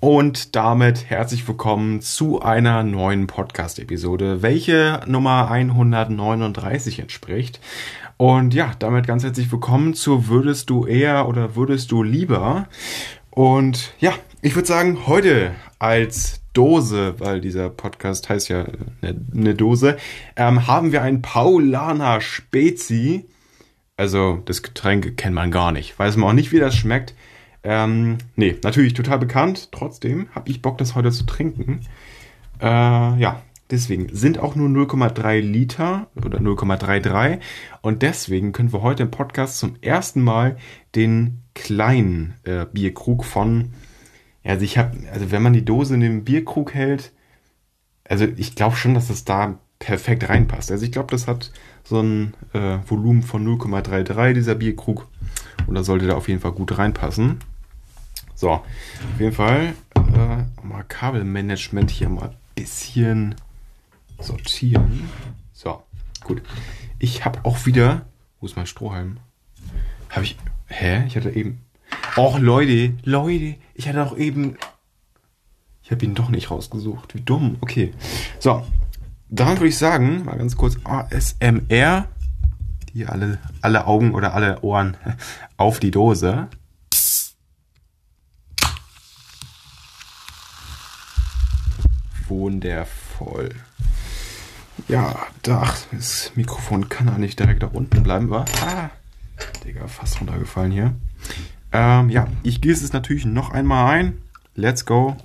Und damit herzlich willkommen zu einer neuen Podcast-Episode, welche Nummer 139 entspricht. Und ja, damit ganz herzlich willkommen zu Würdest du eher oder würdest du lieber? Und ja, ich würde sagen, heute als Dose, weil dieser Podcast heißt ja eine, eine Dose, ähm, haben wir ein Paulaner Spezi. Also das Getränk kennt man gar nicht. Weiß man auch nicht, wie das schmeckt. Ähm, nee, natürlich total bekannt. Trotzdem habe ich Bock, das heute zu trinken. Äh, ja, deswegen sind auch nur 0,3 Liter oder 0,33. Und deswegen können wir heute im Podcast zum ersten Mal den kleinen äh, Bierkrug von. Also ich habe, also wenn man die Dose in den Bierkrug hält, also ich glaube schon, dass das da perfekt reinpasst. Also ich glaube, das hat so ein äh, Volumen von 0,33 dieser Bierkrug. Und da sollte da auf jeden Fall gut reinpassen. So, auf jeden Fall äh, mal Kabelmanagement hier mal ein bisschen sortieren. So, gut. Ich habe auch wieder. Wo ist mein Strohhalm? Habe ich. Hä? Ich hatte eben. Och, Leute, Leute, ich hatte auch eben. Ich habe ihn doch nicht rausgesucht. Wie dumm. Okay. So, dann würde ich sagen, mal ganz kurz ASMR. Die alle, alle Augen oder alle Ohren auf die Dose. Wundervoll. Ja, da, das Mikrofon kann ja nicht direkt da unten bleiben, war. Ah, Digga, fast runtergefallen hier. Ähm, ja, ich gieße es natürlich noch einmal ein. Let's go.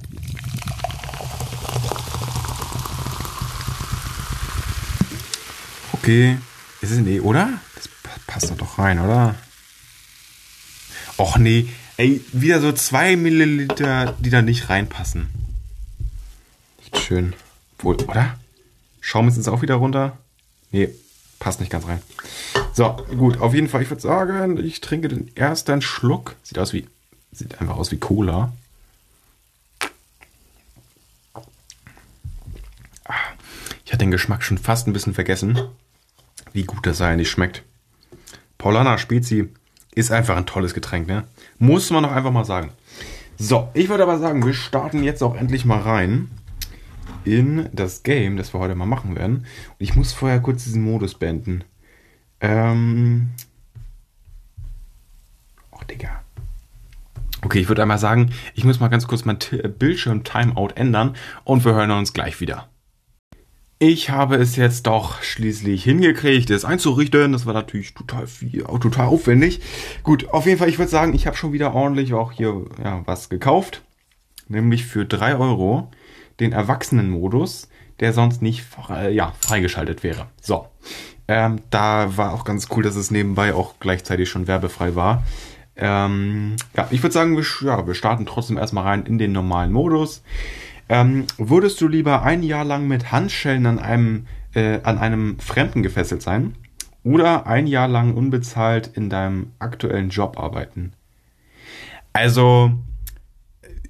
Okay. Ist es nee, oder? Das passt doch doch rein, oder? Och nee. Ey, wieder so zwei Milliliter, die da nicht reinpassen. Schön. Wohl, oder? Schaum ist jetzt auch wieder runter. Nee, passt nicht ganz rein. So, gut, auf jeden Fall, ich würde sagen, ich trinke den ersten Schluck. Sieht aus wie, sieht einfach aus wie Cola. Ich hatte den Geschmack schon fast ein bisschen vergessen, wie gut das eigentlich schmeckt. Paulana Spezi ist einfach ein tolles Getränk, ne? Muss man doch einfach mal sagen. So, ich würde aber sagen, wir starten jetzt auch endlich mal rein in das Game, das wir heute mal machen werden. Und ich muss vorher kurz diesen Modus beenden. Ähm. Oh, Digga. Okay, ich würde einmal sagen, ich muss mal ganz kurz mein Bildschirm-Timeout ändern und wir hören uns gleich wieder. Ich habe es jetzt doch schließlich hingekriegt, es einzurichten. Das war natürlich total viel, total aufwendig. Gut, auf jeden Fall, ich würde sagen, ich habe schon wieder ordentlich auch hier ja, was gekauft. Nämlich für 3 Euro den Erwachsenenmodus, der sonst nicht äh, ja, freigeschaltet wäre. So. Ähm, da war auch ganz cool, dass es nebenbei auch gleichzeitig schon werbefrei war. Ähm, ja, ich würde sagen, wir, ja, wir starten trotzdem erstmal rein in den normalen Modus. Ähm, würdest du lieber ein Jahr lang mit Handschellen an einem, äh, an einem Fremden gefesselt sein oder ein Jahr lang unbezahlt in deinem aktuellen Job arbeiten? Also,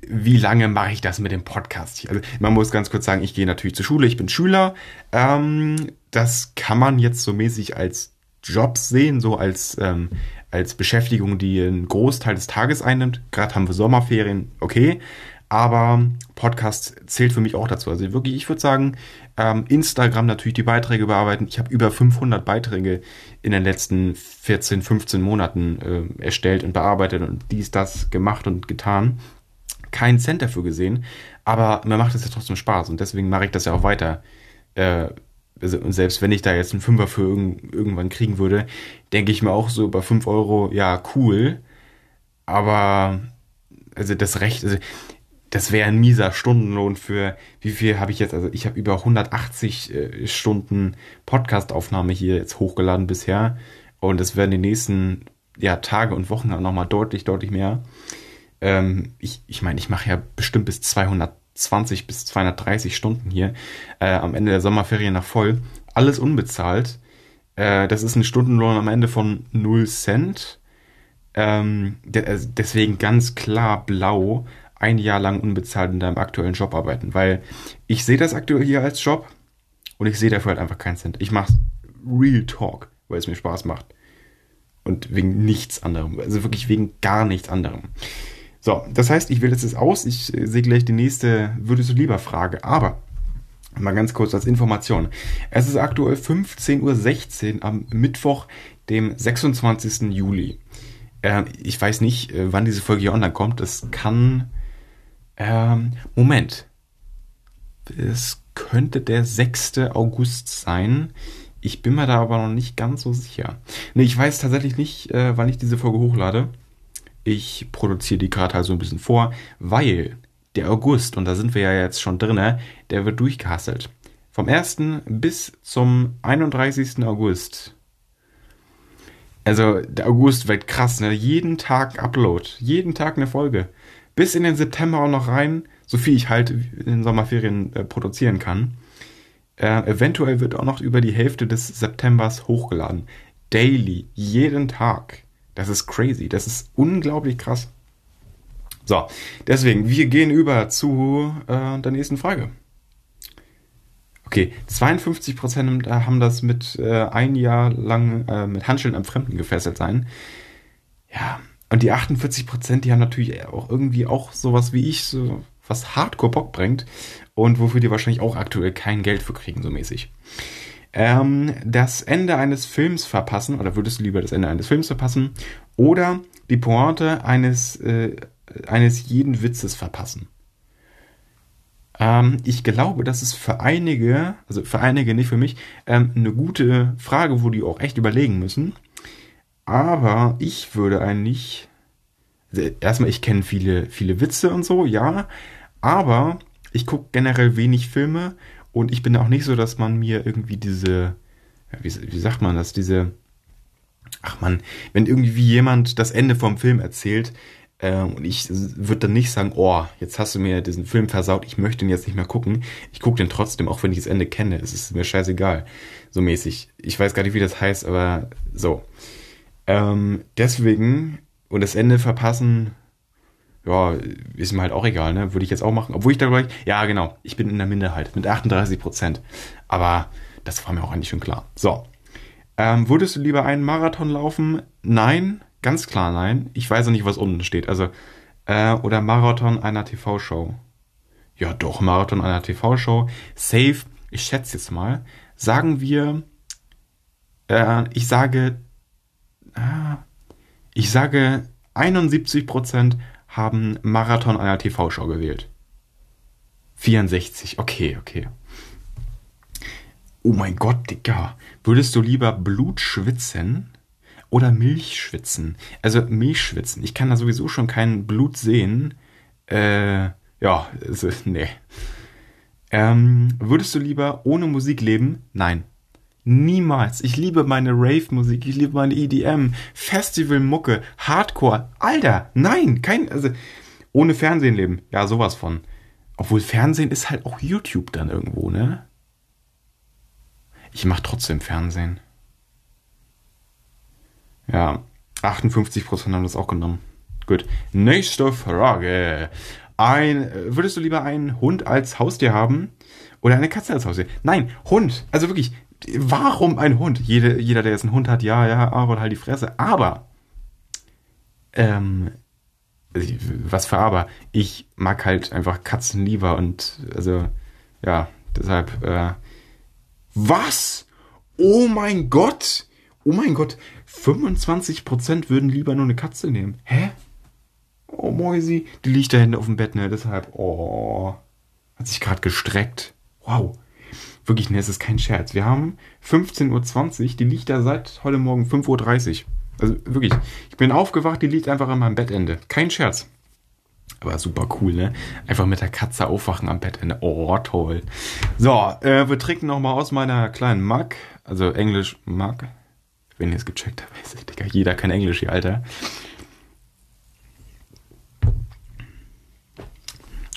wie lange mache ich das mit dem Podcast? Also, man muss ganz kurz sagen, ich gehe natürlich zur Schule, ich bin Schüler. Ähm, das kann man jetzt so mäßig als Job sehen, so als, ähm, als Beschäftigung, die einen Großteil des Tages einnimmt. Gerade haben wir Sommerferien, okay. Aber Podcast zählt für mich auch dazu. Also wirklich, ich würde sagen, ähm, Instagram natürlich die Beiträge bearbeiten. Ich habe über 500 Beiträge in den letzten 14, 15 Monaten äh, erstellt und bearbeitet und dies, das gemacht und getan keinen Cent dafür gesehen, aber mir macht es ja trotzdem Spaß und deswegen mache ich das ja auch weiter. Äh, also, und selbst wenn ich da jetzt einen Fünfer für irg irgendwann kriegen würde, denke ich mir auch so bei 5 Euro, ja, cool. Aber, also das Recht, also das wäre ein mieser Stundenlohn für, wie viel habe ich jetzt, also ich habe über 180 äh, Stunden Podcastaufnahme hier jetzt hochgeladen bisher. Und es werden die nächsten ja, Tage und Wochen nochmal deutlich, deutlich mehr. Ähm, ich ich meine, ich mache ja bestimmt bis 220 bis 230 Stunden hier äh, am Ende der Sommerferien nach voll. Alles unbezahlt. Äh, das ist ein Stundenlohn am Ende von 0 Cent. Ähm, de äh, deswegen ganz klar blau ein Jahr lang unbezahlt in deinem aktuellen Job arbeiten, weil ich sehe das aktuell hier als Job und ich sehe dafür halt einfach keinen Cent. Ich mache Real Talk, weil es mir Spaß macht und wegen nichts anderem, also wirklich wegen gar nichts anderem. So, das heißt, ich wähle jetzt aus. Ich äh, sehe gleich die nächste Würdest du lieber Frage. Aber mal ganz kurz als Information. Es ist aktuell 15.16 Uhr am Mittwoch, dem 26. Juli. Äh, ich weiß nicht, äh, wann diese Folge hier online kommt. Es kann. Ähm, Moment. Es könnte der 6. August sein. Ich bin mir da aber noch nicht ganz so sicher. Nee, ich weiß tatsächlich nicht, äh, wann ich diese Folge hochlade. Ich produziere die gerade halt so ein bisschen vor, weil der August, und da sind wir ja jetzt schon drin, der wird durchgehasselt. Vom 1. bis zum 31. August. Also der August wird krass, ne? Jeden Tag Upload, jeden Tag eine Folge. Bis in den September auch noch rein, so viel ich halt in den Sommerferien äh, produzieren kann. Äh, eventuell wird auch noch über die Hälfte des Septembers hochgeladen. Daily, jeden Tag. Das ist crazy. Das ist unglaublich krass. So, deswegen, wir gehen über zu äh, der nächsten Frage. Okay, 52% haben das mit äh, ein Jahr lang äh, mit Handschellen am Fremden gefesselt sein. Ja, und die 48%, die haben natürlich auch irgendwie auch sowas wie ich, so was Hardcore Bock bringt und wofür die wahrscheinlich auch aktuell kein Geld für kriegen, so mäßig ähm, das Ende eines Films verpassen, oder würdest du lieber das Ende eines Films verpassen, oder die Pointe eines, äh, eines jeden Witzes verpassen? Ähm, ich glaube, das ist für einige, also für einige, nicht für mich, ähm, eine gute Frage, wo die auch echt überlegen müssen. Aber ich würde eigentlich, also erstmal, ich kenne viele, viele Witze und so, ja, aber ich gucke generell wenig Filme und ich bin auch nicht so, dass man mir irgendwie diese, wie, wie sagt man das, diese, ach man, wenn irgendwie jemand das Ende vom Film erzählt, äh, und ich würde dann nicht sagen, oh, jetzt hast du mir diesen Film versaut, ich möchte ihn jetzt nicht mehr gucken. Ich gucke den trotzdem, auch wenn ich das Ende kenne. Es ist mir scheißegal. So mäßig. Ich weiß gar nicht, wie das heißt, aber so. Ähm, deswegen, und das Ende verpassen, ja, ist mir halt auch egal, ne? Würde ich jetzt auch machen. Obwohl ich da gleich, ja, genau, ich bin in der Minderheit mit 38 Prozent. Aber das war mir auch eigentlich schon klar. So. Ähm, würdest du lieber einen Marathon laufen? Nein, ganz klar nein. Ich weiß auch nicht, was unten steht. Also, äh, oder Marathon einer TV-Show. Ja, doch, Marathon einer TV-Show. Safe, ich schätze jetzt mal. Sagen wir, äh, ich sage, äh, ich sage 71 Prozent haben Marathon einer TV-Show gewählt. 64, okay, okay. Oh mein Gott, Digga. Würdest du lieber Blut schwitzen oder Milch schwitzen? Also Milch schwitzen. Ich kann da sowieso schon kein Blut sehen. Äh, ja, also, nee. Ähm, würdest du lieber ohne Musik leben? Nein. Niemals. Ich liebe meine Rave-Musik, ich liebe meine EDM, Festival-Mucke, Hardcore. Alter, nein, kein, also, ohne Fernsehen leben. Ja, sowas von. Obwohl Fernsehen ist halt auch YouTube dann irgendwo, ne? Ich mach trotzdem Fernsehen. Ja, 58% haben das auch genommen. Gut. Nächste Frage. Ein, würdest du lieber einen Hund als Haustier haben oder eine Katze als Haustier? Nein, Hund. Also wirklich, warum ein Hund? Jede, jeder, der jetzt einen Hund hat, ja, ja, aber halt die Fresse. Aber, ähm, was für aber? Ich mag halt einfach Katzen lieber und, also, ja, deshalb, äh, was? Oh mein Gott! Oh mein Gott, 25% würden lieber nur eine Katze nehmen. Hä? Oh, Moisi, die liegt da hinten auf dem Bett, ne? Deshalb, oh, hat sich gerade gestreckt. Wow. Wirklich, ne, es ist kein Scherz. Wir haben 15.20 Uhr, die liegt da seit heute Morgen 5.30 Uhr. Also wirklich, ich bin aufgewacht, die liegt einfach an meinem Bettende. Kein Scherz. Aber super cool, ne? Einfach mit der Katze aufwachen am Bettende. Oh, toll. So, äh, wir trinken nochmal aus meiner kleinen Mug. Also Englisch Mug. Wenn ihr es gecheckt habt, weiß ich, Digga, jeder kann Englisch hier, Alter.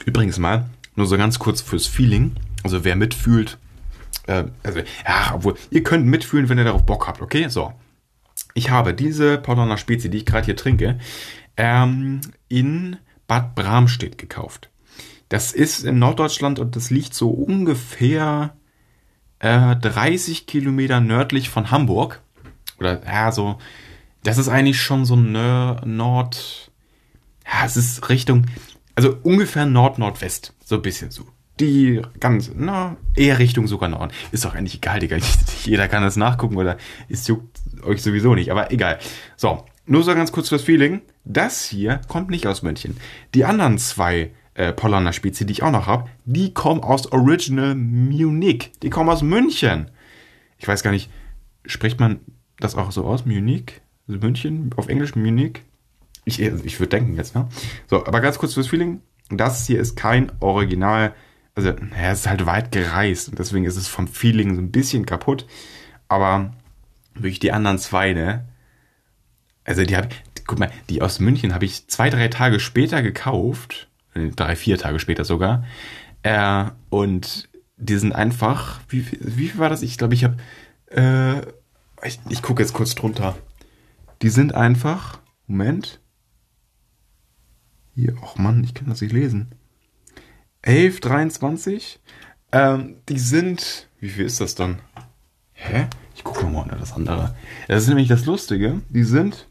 Übrigens mal, nur so ganz kurz fürs Feeling. Also wer mitfühlt, äh, also, ja, obwohl, ihr könnt mitfühlen, wenn ihr darauf Bock habt, okay? So. Ich habe diese Paulaner Spezie, die ich gerade hier trinke, ähm, in Bad Bramstedt gekauft. Das ist in Norddeutschland und das liegt so ungefähr äh, 30 Kilometer nördlich von Hamburg. Oder ja, so. Das ist eigentlich schon so Nord. ja, es ist Richtung, also ungefähr Nord-Nordwest, so ein bisschen so. Die ganz, na, eher Richtung sogar Norden. Ist doch eigentlich egal, Digga. Jeder kann das nachgucken oder es juckt euch sowieso nicht, aber egal. So, nur so ganz kurz fürs Feeling. Das hier kommt nicht aus München. Die anderen zwei äh, Polaner Spezie, die ich auch noch habe, die kommen aus Original Munich. Die kommen aus München. Ich weiß gar nicht, spricht man das auch so aus? Munich? Also München? Auf Englisch Munich? Ich, ich würde denken jetzt, ne? So, aber ganz kurz fürs Feeling. Das hier ist kein Original. Also, ja, es ist halt weit gereist und deswegen ist es vom Feeling so ein bisschen kaputt. Aber wirklich die anderen zwei, ne? Also, die habe guck mal, die aus München habe ich zwei, drei Tage später gekauft. Äh, drei, vier Tage später sogar. Äh, und die sind einfach, wie, wie viel war das? Ich glaube, ich habe, äh, ich, ich gucke jetzt kurz drunter. Die sind einfach, Moment, hier, ach Mann, ich kann das nicht lesen. 11, 23. Ähm, die sind. Wie viel ist das dann? Hä? Ich gucke mal unter das andere. Das ist nämlich das Lustige. Die sind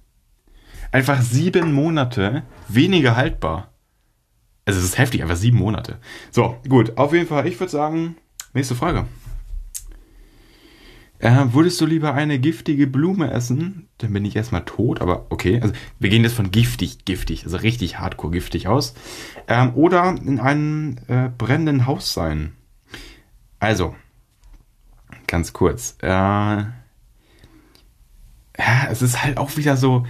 einfach sieben Monate weniger haltbar. Also es ist heftig, einfach sieben Monate. So, gut. Auf jeden Fall, ich würde sagen, nächste Frage. Äh, würdest du lieber eine giftige Blume essen? Dann bin ich erstmal tot, aber okay. Also wir gehen jetzt von giftig, giftig, also richtig hardcore giftig aus. Ähm, oder in einem äh, brennenden Haus sein. Also, ganz kurz. Äh, ja, es ist halt auch wieder so.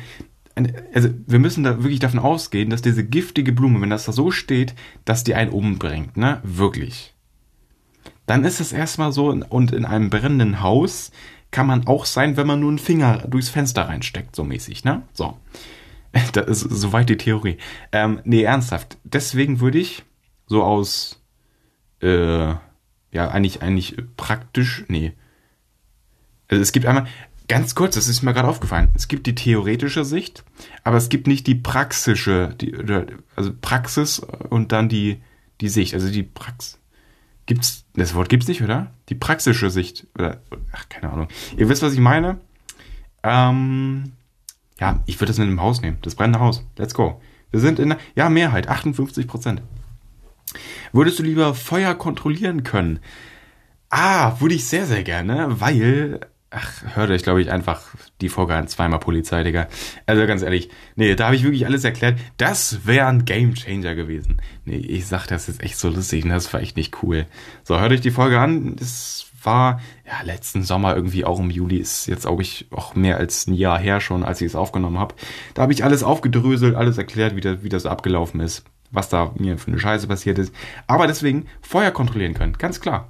Also, wir müssen da wirklich davon ausgehen, dass diese giftige Blume, wenn das da so steht, dass die einen umbringt, ne? Wirklich dann ist es erstmal so, und in einem brennenden Haus kann man auch sein, wenn man nur einen Finger durchs Fenster reinsteckt, so mäßig, ne? So. Das ist soweit die Theorie. Ähm, nee, ernsthaft. Deswegen würde ich so aus, äh, ja, eigentlich, eigentlich praktisch, nee. Also es gibt einmal, ganz kurz, das ist mir gerade aufgefallen, es gibt die theoretische Sicht, aber es gibt nicht die praxische, die, also Praxis und dann die, die Sicht, also die Praxis Gibt's, das Wort gibt's nicht, oder? Die praxische Sicht. Oder, ach, keine Ahnung. Ihr wisst, was ich meine? Ähm, ja, ich würde das mit dem Haus nehmen. Das brennende Haus. Let's go. Wir sind in ja, Mehrheit, 58 Prozent. Würdest du lieber Feuer kontrollieren können? Ah, würde ich sehr, sehr gerne, weil Ach, hört euch, glaube ich, einfach die Folge an. Zweimal Polizei, Digga. Also ganz ehrlich, nee, da habe ich wirklich alles erklärt. Das wäre ein Gamechanger gewesen. Nee, ich sag, das ist echt so lustig und das war echt nicht cool. So, hört euch die Folge an. Das war, ja, letzten Sommer irgendwie auch im Juli. Ist jetzt, glaube ich, auch mehr als ein Jahr her schon, als ich es aufgenommen habe. Da habe ich alles aufgedröselt, alles erklärt, wie das, wie das abgelaufen ist. Was da mir für eine Scheiße passiert ist. Aber deswegen Feuer kontrollieren können, ganz klar.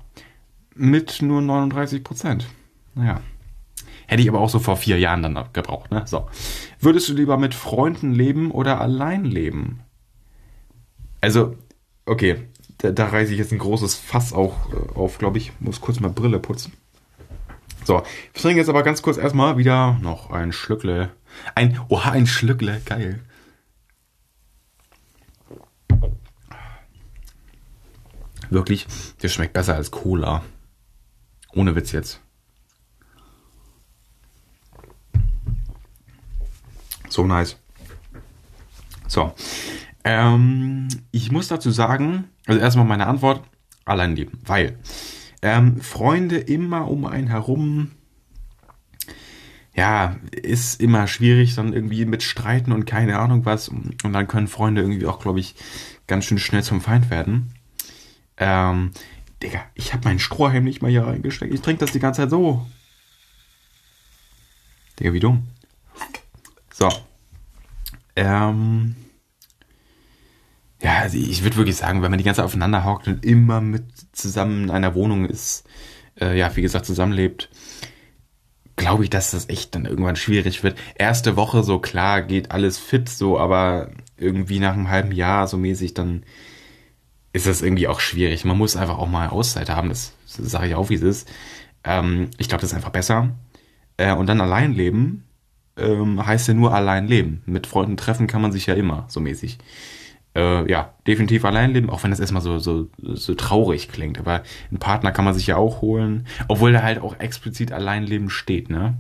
Mit nur 39 Prozent. Naja. Hätte ich aber auch so vor vier Jahren dann gebraucht, ne? So. Würdest du lieber mit Freunden leben oder allein leben? Also, okay, da, da reiße ich jetzt ein großes Fass auch äh, auf, glaube ich. Muss kurz mal Brille putzen. So, wir trinken jetzt aber ganz kurz erstmal wieder noch ein Schlückle. Ein, oha, ein Schlückle, geil. Wirklich, das schmeckt besser als Cola. Ohne Witz jetzt. So nice. So. Ähm, ich muss dazu sagen, also erstmal meine Antwort, allein leben, weil ähm, Freunde immer um einen herum, ja, ist immer schwierig, dann irgendwie mit Streiten und keine Ahnung was. Und dann können Freunde irgendwie auch, glaube ich, ganz schön schnell zum Feind werden. Ähm, Digga, ich habe meinen Strohhalm nicht mal hier reingesteckt. Ich trinke das die ganze Zeit so. Digga, wie dumm. So. Ähm. Ja, also ich würde wirklich sagen, wenn man die ganze Zeit aufeinander hockt und immer mit zusammen in einer Wohnung ist, äh, ja, wie gesagt, zusammenlebt, glaube ich, dass das echt dann irgendwann schwierig wird. Erste Woche so klar geht alles fit so, aber irgendwie nach einem halben Jahr so mäßig, dann ist das irgendwie auch schwierig. Man muss einfach auch mal Auszeit haben, das, das sage ich auch, wie es ist. Ähm, ich glaube, das ist einfach besser. Äh, und dann allein leben, ähm, heißt ja nur allein leben. Mit Freunden treffen kann man sich ja immer, so mäßig. Äh, ja, definitiv allein leben, auch wenn das erstmal so, so, so traurig klingt. Aber einen Partner kann man sich ja auch holen, obwohl da halt auch explizit allein leben steht, ne?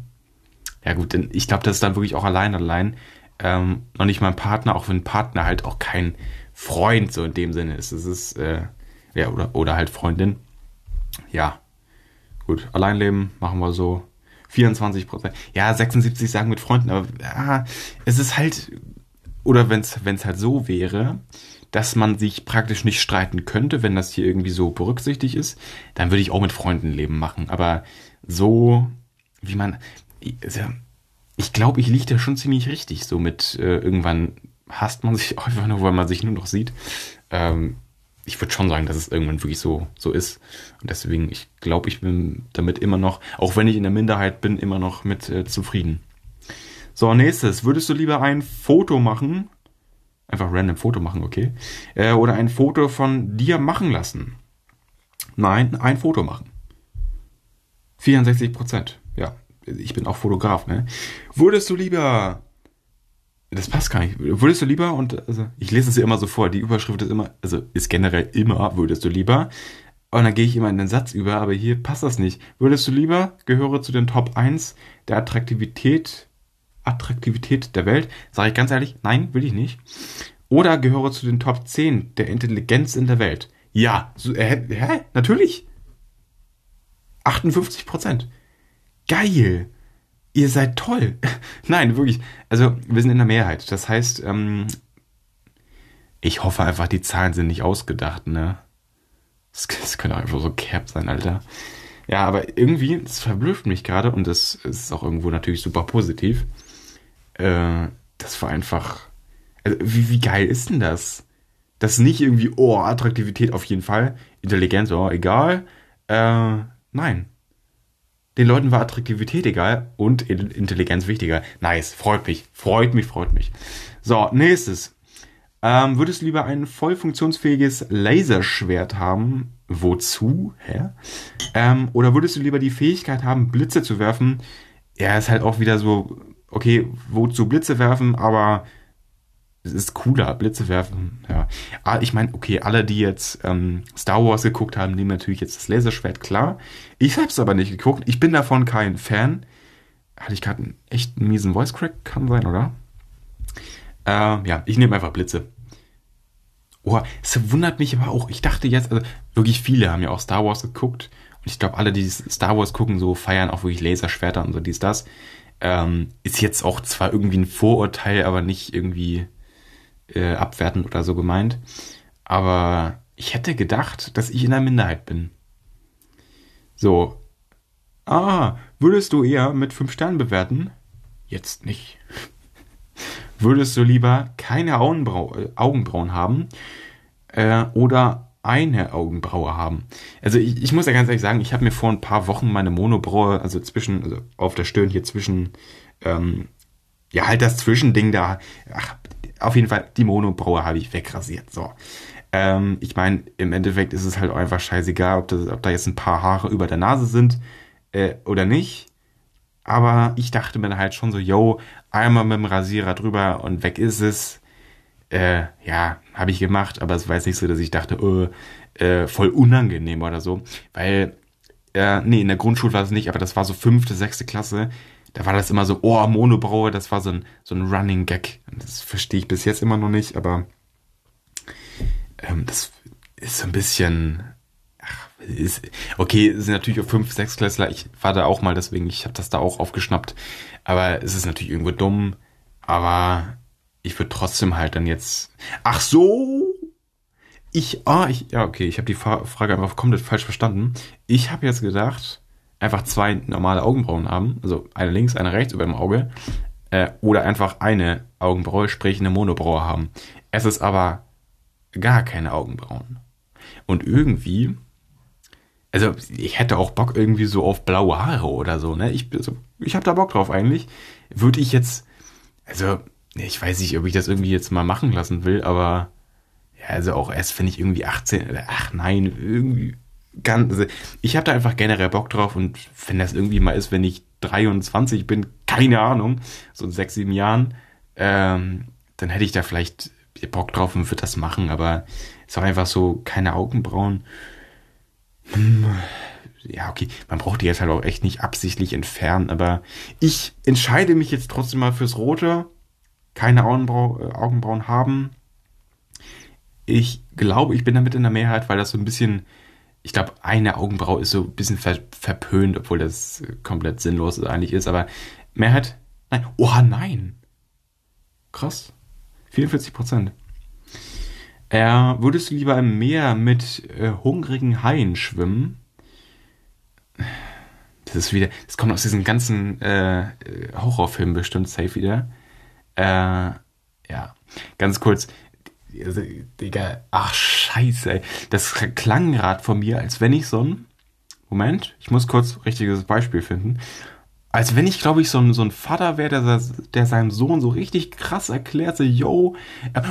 Ja gut, denn ich glaube, das ist dann wirklich auch allein allein. Ähm, noch nicht mal ein Partner, auch wenn Partner halt auch kein Freund so in dem Sinne ist. Es ist, äh, ja, oder, oder halt Freundin. Ja, gut, Alleinleben machen wir so. 24 Prozent. Ja, 76 sagen mit Freunden, aber ja, es ist halt, oder wenn es halt so wäre, dass man sich praktisch nicht streiten könnte, wenn das hier irgendwie so berücksichtigt ist, dann würde ich auch mit Freunden leben machen. Aber so, wie man, ich glaube, ich liege da schon ziemlich richtig. So mit äh, irgendwann hasst man sich einfach nur, weil man sich nur noch sieht. Ähm, ich würde schon sagen, dass es irgendwann wirklich so, so ist. Und deswegen, ich glaube, ich bin damit immer noch, auch wenn ich in der Minderheit bin, immer noch mit äh, zufrieden. So, nächstes. Würdest du lieber ein Foto machen? Einfach random Foto machen, okay. Äh, oder ein Foto von dir machen lassen? Nein, ein Foto machen. 64 Prozent. Ja, ich bin auch Fotograf, ne? Würdest du lieber das passt gar nicht. Würdest du lieber, und also ich lese es ja immer so vor, die Überschrift ist immer, also ist generell immer, würdest du lieber. Und dann gehe ich immer in den Satz über, aber hier passt das nicht. Würdest du lieber, gehöre zu den Top 1 der Attraktivität, Attraktivität der Welt? Sage ich ganz ehrlich, nein, will ich nicht. Oder gehöre zu den Top 10 der Intelligenz in der Welt? Ja, so, äh, hä? Natürlich. 58 Prozent. Geil ihr seid toll. Nein, wirklich. Also, wir sind in der Mehrheit. Das heißt, ähm, ich hoffe einfach, die Zahlen sind nicht ausgedacht, ne? Das, das könnte einfach so Cap sein, Alter. Ja, aber irgendwie, das verblüfft mich gerade und das ist auch irgendwo natürlich super positiv. Äh, das war einfach. Also, wie, wie geil ist denn das? Das ist nicht irgendwie, oh, Attraktivität auf jeden Fall, Intelligenz, oh, egal. Äh, nein. Den Leuten war Attraktivität egal und Intelligenz wichtiger. Nice, freut mich, freut mich, freut mich. So, nächstes. Ähm, würdest du lieber ein voll funktionsfähiges Laserschwert haben? Wozu? Hä? Ähm, oder würdest du lieber die Fähigkeit haben, Blitze zu werfen? Ja, ist halt auch wieder so, okay, wozu Blitze werfen, aber es ist cooler, Blitze werfen. Ja. Ah, ich meine, okay, alle, die jetzt ähm, Star Wars geguckt haben, nehmen natürlich jetzt das Laserschwert, klar. Ich habe es aber nicht geguckt. Ich bin davon kein Fan. Hatte ich gerade einen echt miesen Voice Crack? Kann sein, oder? Äh, ja, ich nehme einfach Blitze. Oh, es wundert mich aber auch. Ich dachte jetzt, also wirklich viele haben ja auch Star Wars geguckt. Und ich glaube, alle, die Star Wars gucken, so feiern auch wirklich Laserschwerter und so dies, das. Ähm, ist jetzt auch zwar irgendwie ein Vorurteil, aber nicht irgendwie äh, abwertend oder so gemeint. Aber ich hätte gedacht, dass ich in der Minderheit bin. So. Ah, würdest du eher mit fünf Sternen bewerten? Jetzt nicht. Würdest du lieber keine Augenbrau äh, Augenbrauen haben äh, oder eine Augenbraue haben? Also ich, ich muss ja ganz ehrlich sagen, ich habe mir vor ein paar Wochen meine Monobraue, also zwischen, also auf der Stirn hier zwischen, ähm, ja halt das Zwischending da, ach, auf jeden Fall, die Monobraue habe ich wegrasiert. So. Ähm, ich meine, im Endeffekt ist es halt einfach scheißegal, ob, das, ob da jetzt ein paar Haare über der Nase sind äh, oder nicht. Aber ich dachte mir halt schon so, yo, einmal mit dem Rasierer drüber und weg ist es. Äh, ja, habe ich gemacht, aber es war jetzt nicht so, dass ich dachte, oh, äh, voll unangenehm oder so. Weil, äh, nee, in der Grundschule war es nicht, aber das war so fünfte, sechste Klasse da war das immer so, oh, Monobraue, das war so ein, so ein Running Gag. Das verstehe ich bis jetzt immer noch nicht, aber ähm, das ist so ein bisschen. Ach, ist, okay, es sind natürlich auch fünf, sechs Klässler. Ich war da auch mal, deswegen, ich habe das da auch aufgeschnappt. Aber es ist natürlich irgendwo dumm. Aber ich würde trotzdem halt dann jetzt. Ach so! Ich, ah, ich, ja, okay, ich habe die Frage einfach komplett falsch verstanden. Ich habe jetzt gedacht, einfach zwei normale Augenbrauen haben, also eine links, eine rechts über dem Auge, äh, oder einfach eine Augenbraue, sprich eine Monobraue haben. Es ist aber gar keine Augenbrauen. Und irgendwie, also ich hätte auch Bock irgendwie so auf blaue Haare oder so, ne? Ich, also, ich habe da Bock drauf eigentlich. Würde ich jetzt, also ich weiß nicht, ob ich das irgendwie jetzt mal machen lassen will, aber ja, also auch erst, wenn ich irgendwie 18, ach nein, irgendwie ganz, also ich habe da einfach generell Bock drauf und wenn das irgendwie mal ist, wenn ich 23 bin, keine Ahnung, so in sechs, sieben Jahren, ähm, dann hätte ich da vielleicht Bock drauf und würde das machen, aber es ist auch einfach so keine Augenbrauen. Hm, ja, okay, man braucht die jetzt halt auch echt nicht absichtlich entfernen, aber ich entscheide mich jetzt trotzdem mal fürs Rote. keine Augenbrau, äh, Augenbrauen haben. Ich glaube, ich bin damit in der Mehrheit, weil das so ein bisschen, ich glaube, eine Augenbraue ist so ein bisschen ver verpönt, obwohl das komplett sinnlos eigentlich ist, aber Mehrheit? Nein. Oha, nein. Krass. 44 Prozent. Äh, würdest du lieber im Meer mit äh, hungrigen Haien schwimmen? Das ist wieder, das kommt aus diesen ganzen äh, Horrorfilmen bestimmt safe wieder. Äh, ja, ganz kurz. Also, Digga, ach scheiße, ey. Das klang gerade von mir, als wenn ich so ein. Moment, ich muss kurz richtiges Beispiel finden als wenn ich, glaube ich, so ein, so ein Vater wäre, der, der seinem Sohn so richtig krass erklärt, so, yo,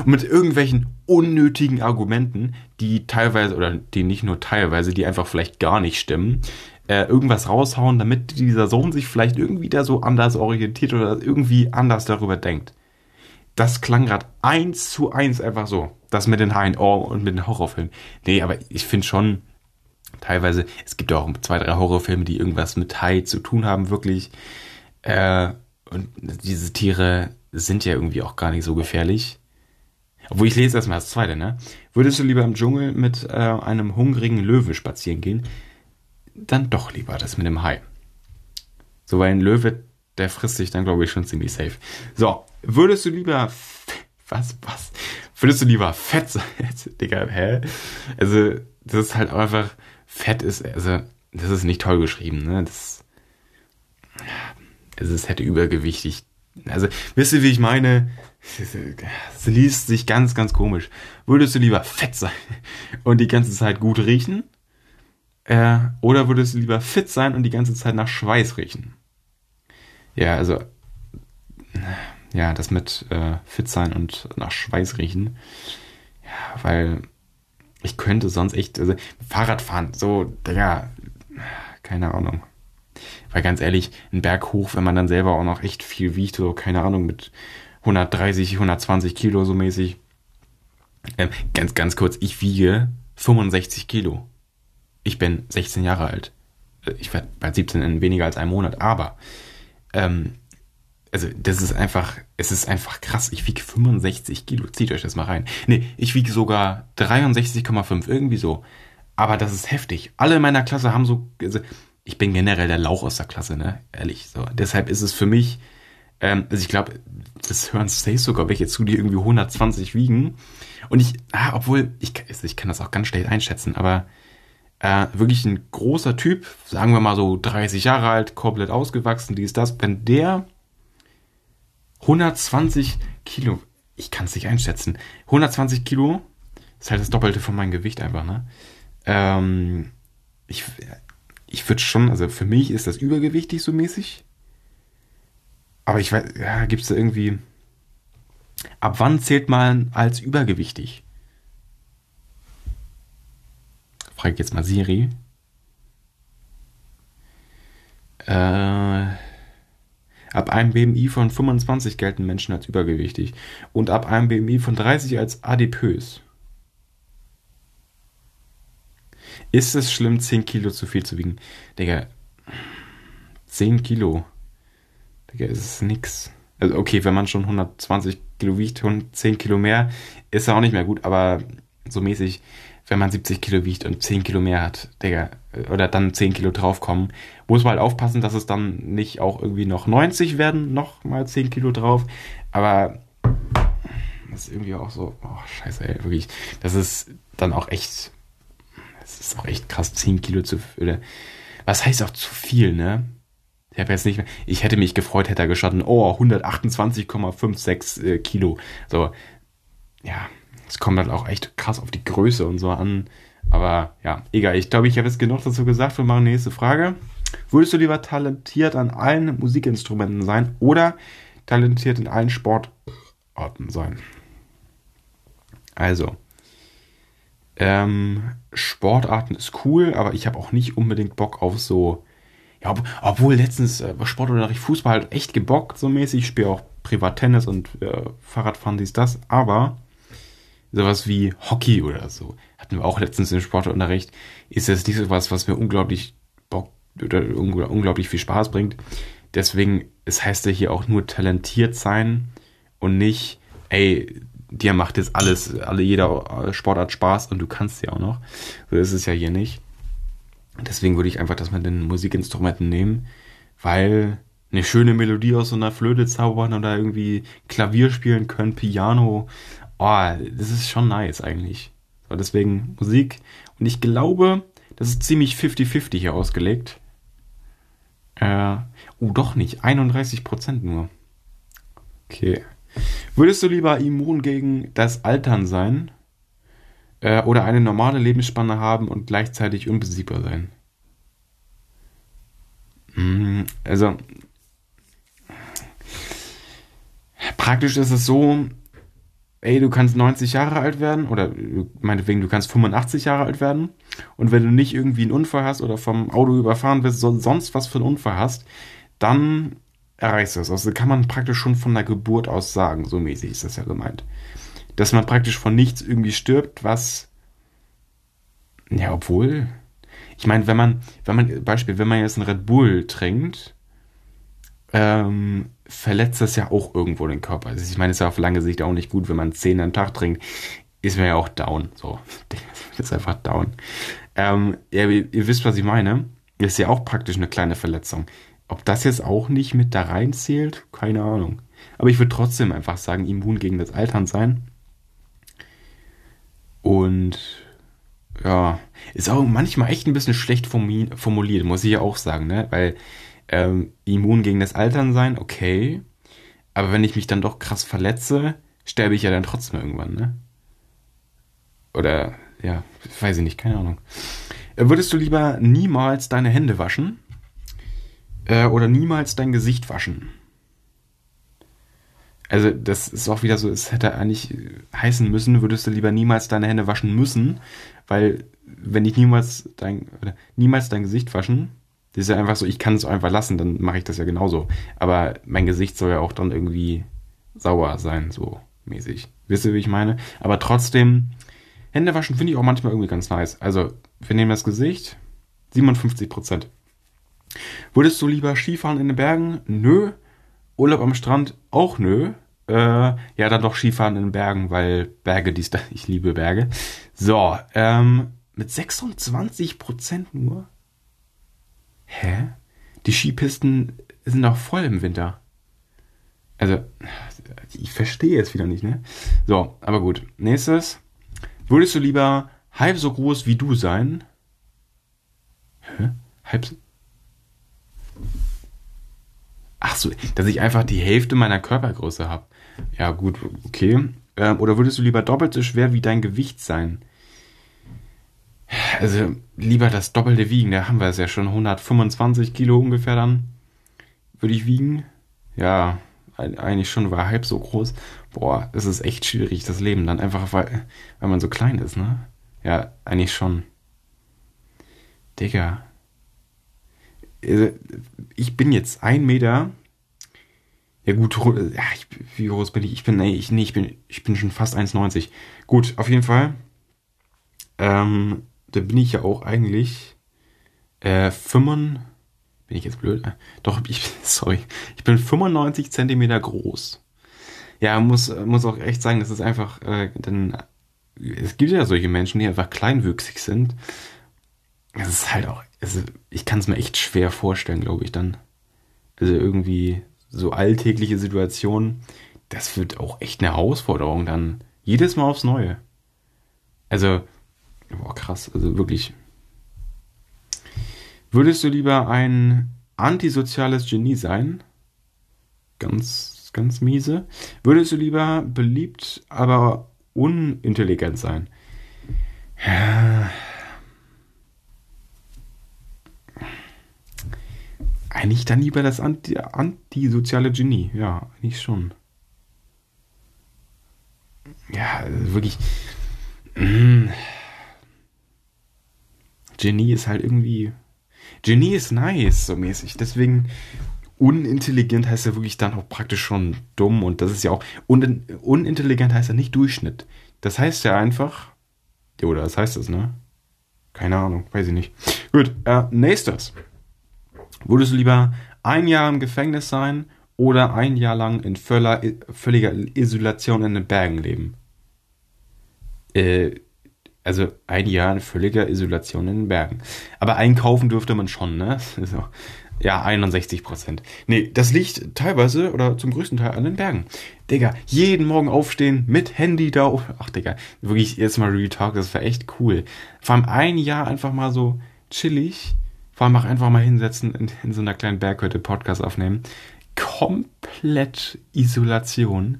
mit irgendwelchen unnötigen Argumenten, die teilweise, oder die nicht nur teilweise, die einfach vielleicht gar nicht stimmen, äh, irgendwas raushauen, damit dieser Sohn sich vielleicht irgendwie da so anders orientiert oder irgendwie anders darüber denkt. Das klang gerade eins zu eins einfach so. Das mit den Haien, oh, und mit den Horrorfilmen. Nee, aber ich finde schon, teilweise, es gibt auch zwei, drei Horrorfilme, die irgendwas mit Hai zu tun haben, wirklich. Äh, und diese Tiere sind ja irgendwie auch gar nicht so gefährlich. Obwohl ich lese erstmal das zweite, ne? Würdest du lieber im Dschungel mit äh, einem hungrigen Löwe spazieren gehen? Dann doch lieber das mit dem Hai. So, weil ein Löwe, der frisst sich dann, glaube ich, schon ziemlich safe. So, würdest du lieber. Was, was? Würdest du lieber fett sein? Digga, hä? Also, das ist halt einfach Fett ist, also, das ist nicht toll geschrieben, ne? Das, es ist hätte übergewichtig. Also, wisst ihr, wie ich meine? Es liest sich ganz, ganz komisch. Würdest du lieber fett sein und die ganze Zeit gut riechen? Äh, oder würdest du lieber fit sein und die ganze Zeit nach Schweiß riechen? Ja, also, ja, das mit äh, fit sein und nach Schweiß riechen. Ja, weil ich könnte sonst echt, also Fahrradfahren, so, ja, keine Ahnung. Weil ganz ehrlich, ein Berg hoch, wenn man dann selber auch noch echt viel wiegt, so, keine Ahnung, mit 130, 120 Kilo so mäßig. Ähm, ganz, ganz kurz, ich wiege 65 Kilo. Ich bin 16 Jahre alt. Äh, ich werde bei 17 in weniger als einem Monat, aber ähm, also das ist einfach, es ist einfach krass. Ich wiege 65 Kilo. Zieht euch das mal rein. Nee, ich wiege sogar 63,5, irgendwie so. Aber das ist heftig. Alle in meiner Klasse haben so, also ich bin generell der Lauch aus der Klasse, ne? Ehrlich. So. Deshalb ist es für mich, ähm, also ich glaube, das hören safe sogar welche zu, die irgendwie 120 wiegen. Und ich, ah, obwohl, ich, also ich kann das auch ganz schlecht einschätzen, aber äh, wirklich ein großer Typ, sagen wir mal so 30 Jahre alt, komplett ausgewachsen, die ist das, wenn der 120 Kilo. Ich kann es nicht einschätzen. 120 Kilo ist halt das Doppelte von meinem Gewicht einfach, ne? Ähm, ich ich würde schon, also für mich ist das übergewichtig so mäßig. Aber ich weiß, ja, gibt es da irgendwie. Ab wann zählt man als übergewichtig? Frage ich jetzt mal Siri. Äh. Ab einem BMI von 25 gelten Menschen als übergewichtig und ab einem BMI von 30 als adipös. Ist es schlimm, 10 Kilo zu viel zu wiegen? Digga, 10 Kilo. Digga, ist es nix. Also okay, wenn man schon 120 Kilo wiegt und 10 Kilo mehr, ist ja auch nicht mehr gut, aber so mäßig wenn man 70 Kilo wiegt und 10 Kilo mehr hat, Digga, oder dann 10 Kilo draufkommen, muss man halt aufpassen, dass es dann nicht auch irgendwie noch 90 werden, noch mal 10 Kilo drauf. Aber das ist irgendwie auch so, oh scheiße, ey, wirklich. Das ist dann auch echt, das ist auch echt krass, 10 Kilo zu, oder, was heißt auch zu viel, ne? Ich habe jetzt nicht mehr, ich hätte mich gefreut, hätte er gestanden, oh, 128,56 äh, Kilo. So, ja, es kommt halt auch echt krass auf die Größe und so an. Aber ja, egal. Ich glaube, ich habe jetzt genug dazu gesagt. Wir machen die nächste Frage. Würdest du lieber talentiert an allen Musikinstrumenten sein oder talentiert in allen Sportarten sein? Also, ähm, Sportarten ist cool, aber ich habe auch nicht unbedingt Bock auf so. Ja, ob, obwohl letztens äh, Sportunterricht Fußball halt echt gebockt, so mäßig. Ich spiele auch privat Tennis und äh, Fahrradfahren, dies, das. Aber sowas wie Hockey oder so, hatten wir auch letztens im Sportunterricht, ist das nicht so was, was mir unglaublich Bock oder unglaublich viel Spaß bringt. Deswegen, es heißt ja hier auch nur talentiert sein und nicht, ey, dir macht jetzt alles, alle jeder Sportart Spaß und du kannst ja auch noch. So ist es ja hier nicht. Deswegen würde ich einfach das mit den Musikinstrumenten nehmen, weil eine schöne Melodie aus so einer Flöte zaubern oder irgendwie Klavier spielen können, Piano, oh, das ist schon nice eigentlich. So, deswegen Musik. Und ich glaube, das ist ziemlich 50-50 hier ausgelegt. Äh, oh, doch nicht. 31% nur. Okay. Würdest du lieber immun gegen das Altern sein? Äh, oder eine normale Lebensspanne haben und gleichzeitig unbesiegbar sein? Hm, also, praktisch ist es so, ey, du kannst 90 Jahre alt werden oder meinetwegen, du kannst 85 Jahre alt werden und wenn du nicht irgendwie einen Unfall hast oder vom Auto überfahren wirst, sonst was für einen Unfall hast, dann erreichst du es. Also kann man praktisch schon von der Geburt aus sagen, so mäßig ist das ja gemeint. Dass man praktisch von nichts irgendwie stirbt, was, ja, obwohl, ich meine, wenn man, wenn man, Beispiel, wenn man jetzt einen Red Bull trinkt, ähm, verletzt das ja auch irgendwo den Körper. Also ich meine, es ist ja auf lange Sicht auch nicht gut, wenn man 10 am Tag trinkt, ist man ja auch down. So, ist einfach down. Ähm, ja, ihr, ihr wisst, was ich meine. Ist ja auch praktisch eine kleine Verletzung. Ob das jetzt auch nicht mit da reinzählt, keine Ahnung. Aber ich würde trotzdem einfach sagen, immun gegen das Altern sein. Und ja, ist auch manchmal echt ein bisschen schlecht formuliert, muss ich ja auch sagen, ne? Weil ähm, immun gegen das Altern sein, okay. Aber wenn ich mich dann doch krass verletze, sterbe ich ja dann trotzdem irgendwann, ne? Oder, ja, weiß ich nicht, keine Ahnung. Äh, würdest du lieber niemals deine Hände waschen? Äh, oder niemals dein Gesicht waschen? Also, das ist auch wieder so, es hätte eigentlich heißen müssen, würdest du lieber niemals deine Hände waschen müssen, weil wenn ich niemals dein, niemals dein Gesicht waschen, das ist ja einfach so, ich kann es einfach lassen, dann mache ich das ja genauso. Aber mein Gesicht soll ja auch dann irgendwie sauer sein, so mäßig. Wisst ihr, wie ich meine? Aber trotzdem, Hände waschen finde ich auch manchmal irgendwie ganz nice. Also, wir nehmen das Gesicht, 57 Prozent. Würdest du lieber Skifahren in den Bergen? Nö. Urlaub am Strand? Auch nö. Äh, ja, dann doch Skifahren in den Bergen, weil Berge, die ich liebe Berge. So, ähm, mit 26 Prozent nur hä? Die Skipisten sind doch voll im Winter. Also, ich verstehe es wieder nicht, ne? So, aber gut. Nächstes. Würdest du lieber halb so groß wie du sein? Hä? Halb so? Ach so, dass ich einfach die Hälfte meiner Körpergröße habe. Ja, gut, okay. Ähm, oder würdest du lieber doppelt so schwer wie dein Gewicht sein? Also lieber das doppelte wiegen, da haben wir es ja schon. 125 Kilo ungefähr dann würde ich wiegen. Ja, eigentlich schon war halb so groß. Boah, es ist echt schwierig, das Leben dann einfach, weil, weil man so klein ist, ne? Ja, eigentlich schon. Digga. Also, ich bin jetzt ein Meter. Ja gut, ja, ich, wie groß bin ich? Ich bin, nee, ich, nee, ich bin, ich bin schon fast 1,90. Gut, auf jeden Fall. Ähm, da bin ich ja auch eigentlich äh, 5, bin ich jetzt blöd? Äh, doch, ich, sorry, ich bin 95 Zentimeter groß. Ja, muss, muss auch echt sagen, das ist einfach, äh, denn es gibt ja solche Menschen, die einfach kleinwüchsig sind. Das ist halt auch, also ich kann es mir echt schwer vorstellen, glaube ich, dann. Also irgendwie so alltägliche Situationen, das wird auch echt eine Herausforderung dann. Jedes Mal aufs Neue. Also, Boah, krass, also wirklich. Würdest du lieber ein antisoziales Genie sein? Ganz, ganz miese. Würdest du lieber beliebt, aber unintelligent sein? Ja. Eigentlich dann lieber das anti antisoziale Genie. Ja, eigentlich schon. Ja, also wirklich. Genie ist halt irgendwie. Genie ist nice, so mäßig. Deswegen unintelligent heißt ja wirklich dann auch praktisch schon dumm und das ist ja auch. Un unintelligent heißt ja nicht Durchschnitt. Das heißt ja einfach. Oder das heißt es, ne? Keine Ahnung, weiß ich nicht. Gut, äh, nächstes. Würdest du lieber ein Jahr im Gefängnis sein oder ein Jahr lang in völler, völliger Isolation in den Bergen leben? Äh, also ein Jahr in völliger Isolation in den Bergen. Aber einkaufen dürfte man schon, ne? So. Ja, 61 Prozent. Nee, das liegt teilweise oder zum größten Teil an den Bergen. Digga, jeden Morgen aufstehen, mit Handy da. Ach, Digga, wirklich jetzt mal Real Talk, das war echt cool. Vor allem ein Jahr einfach mal so chillig. Vor allem auch einfach mal hinsetzen, in, in so einer kleinen Berghütte Podcast aufnehmen. Komplett Isolation.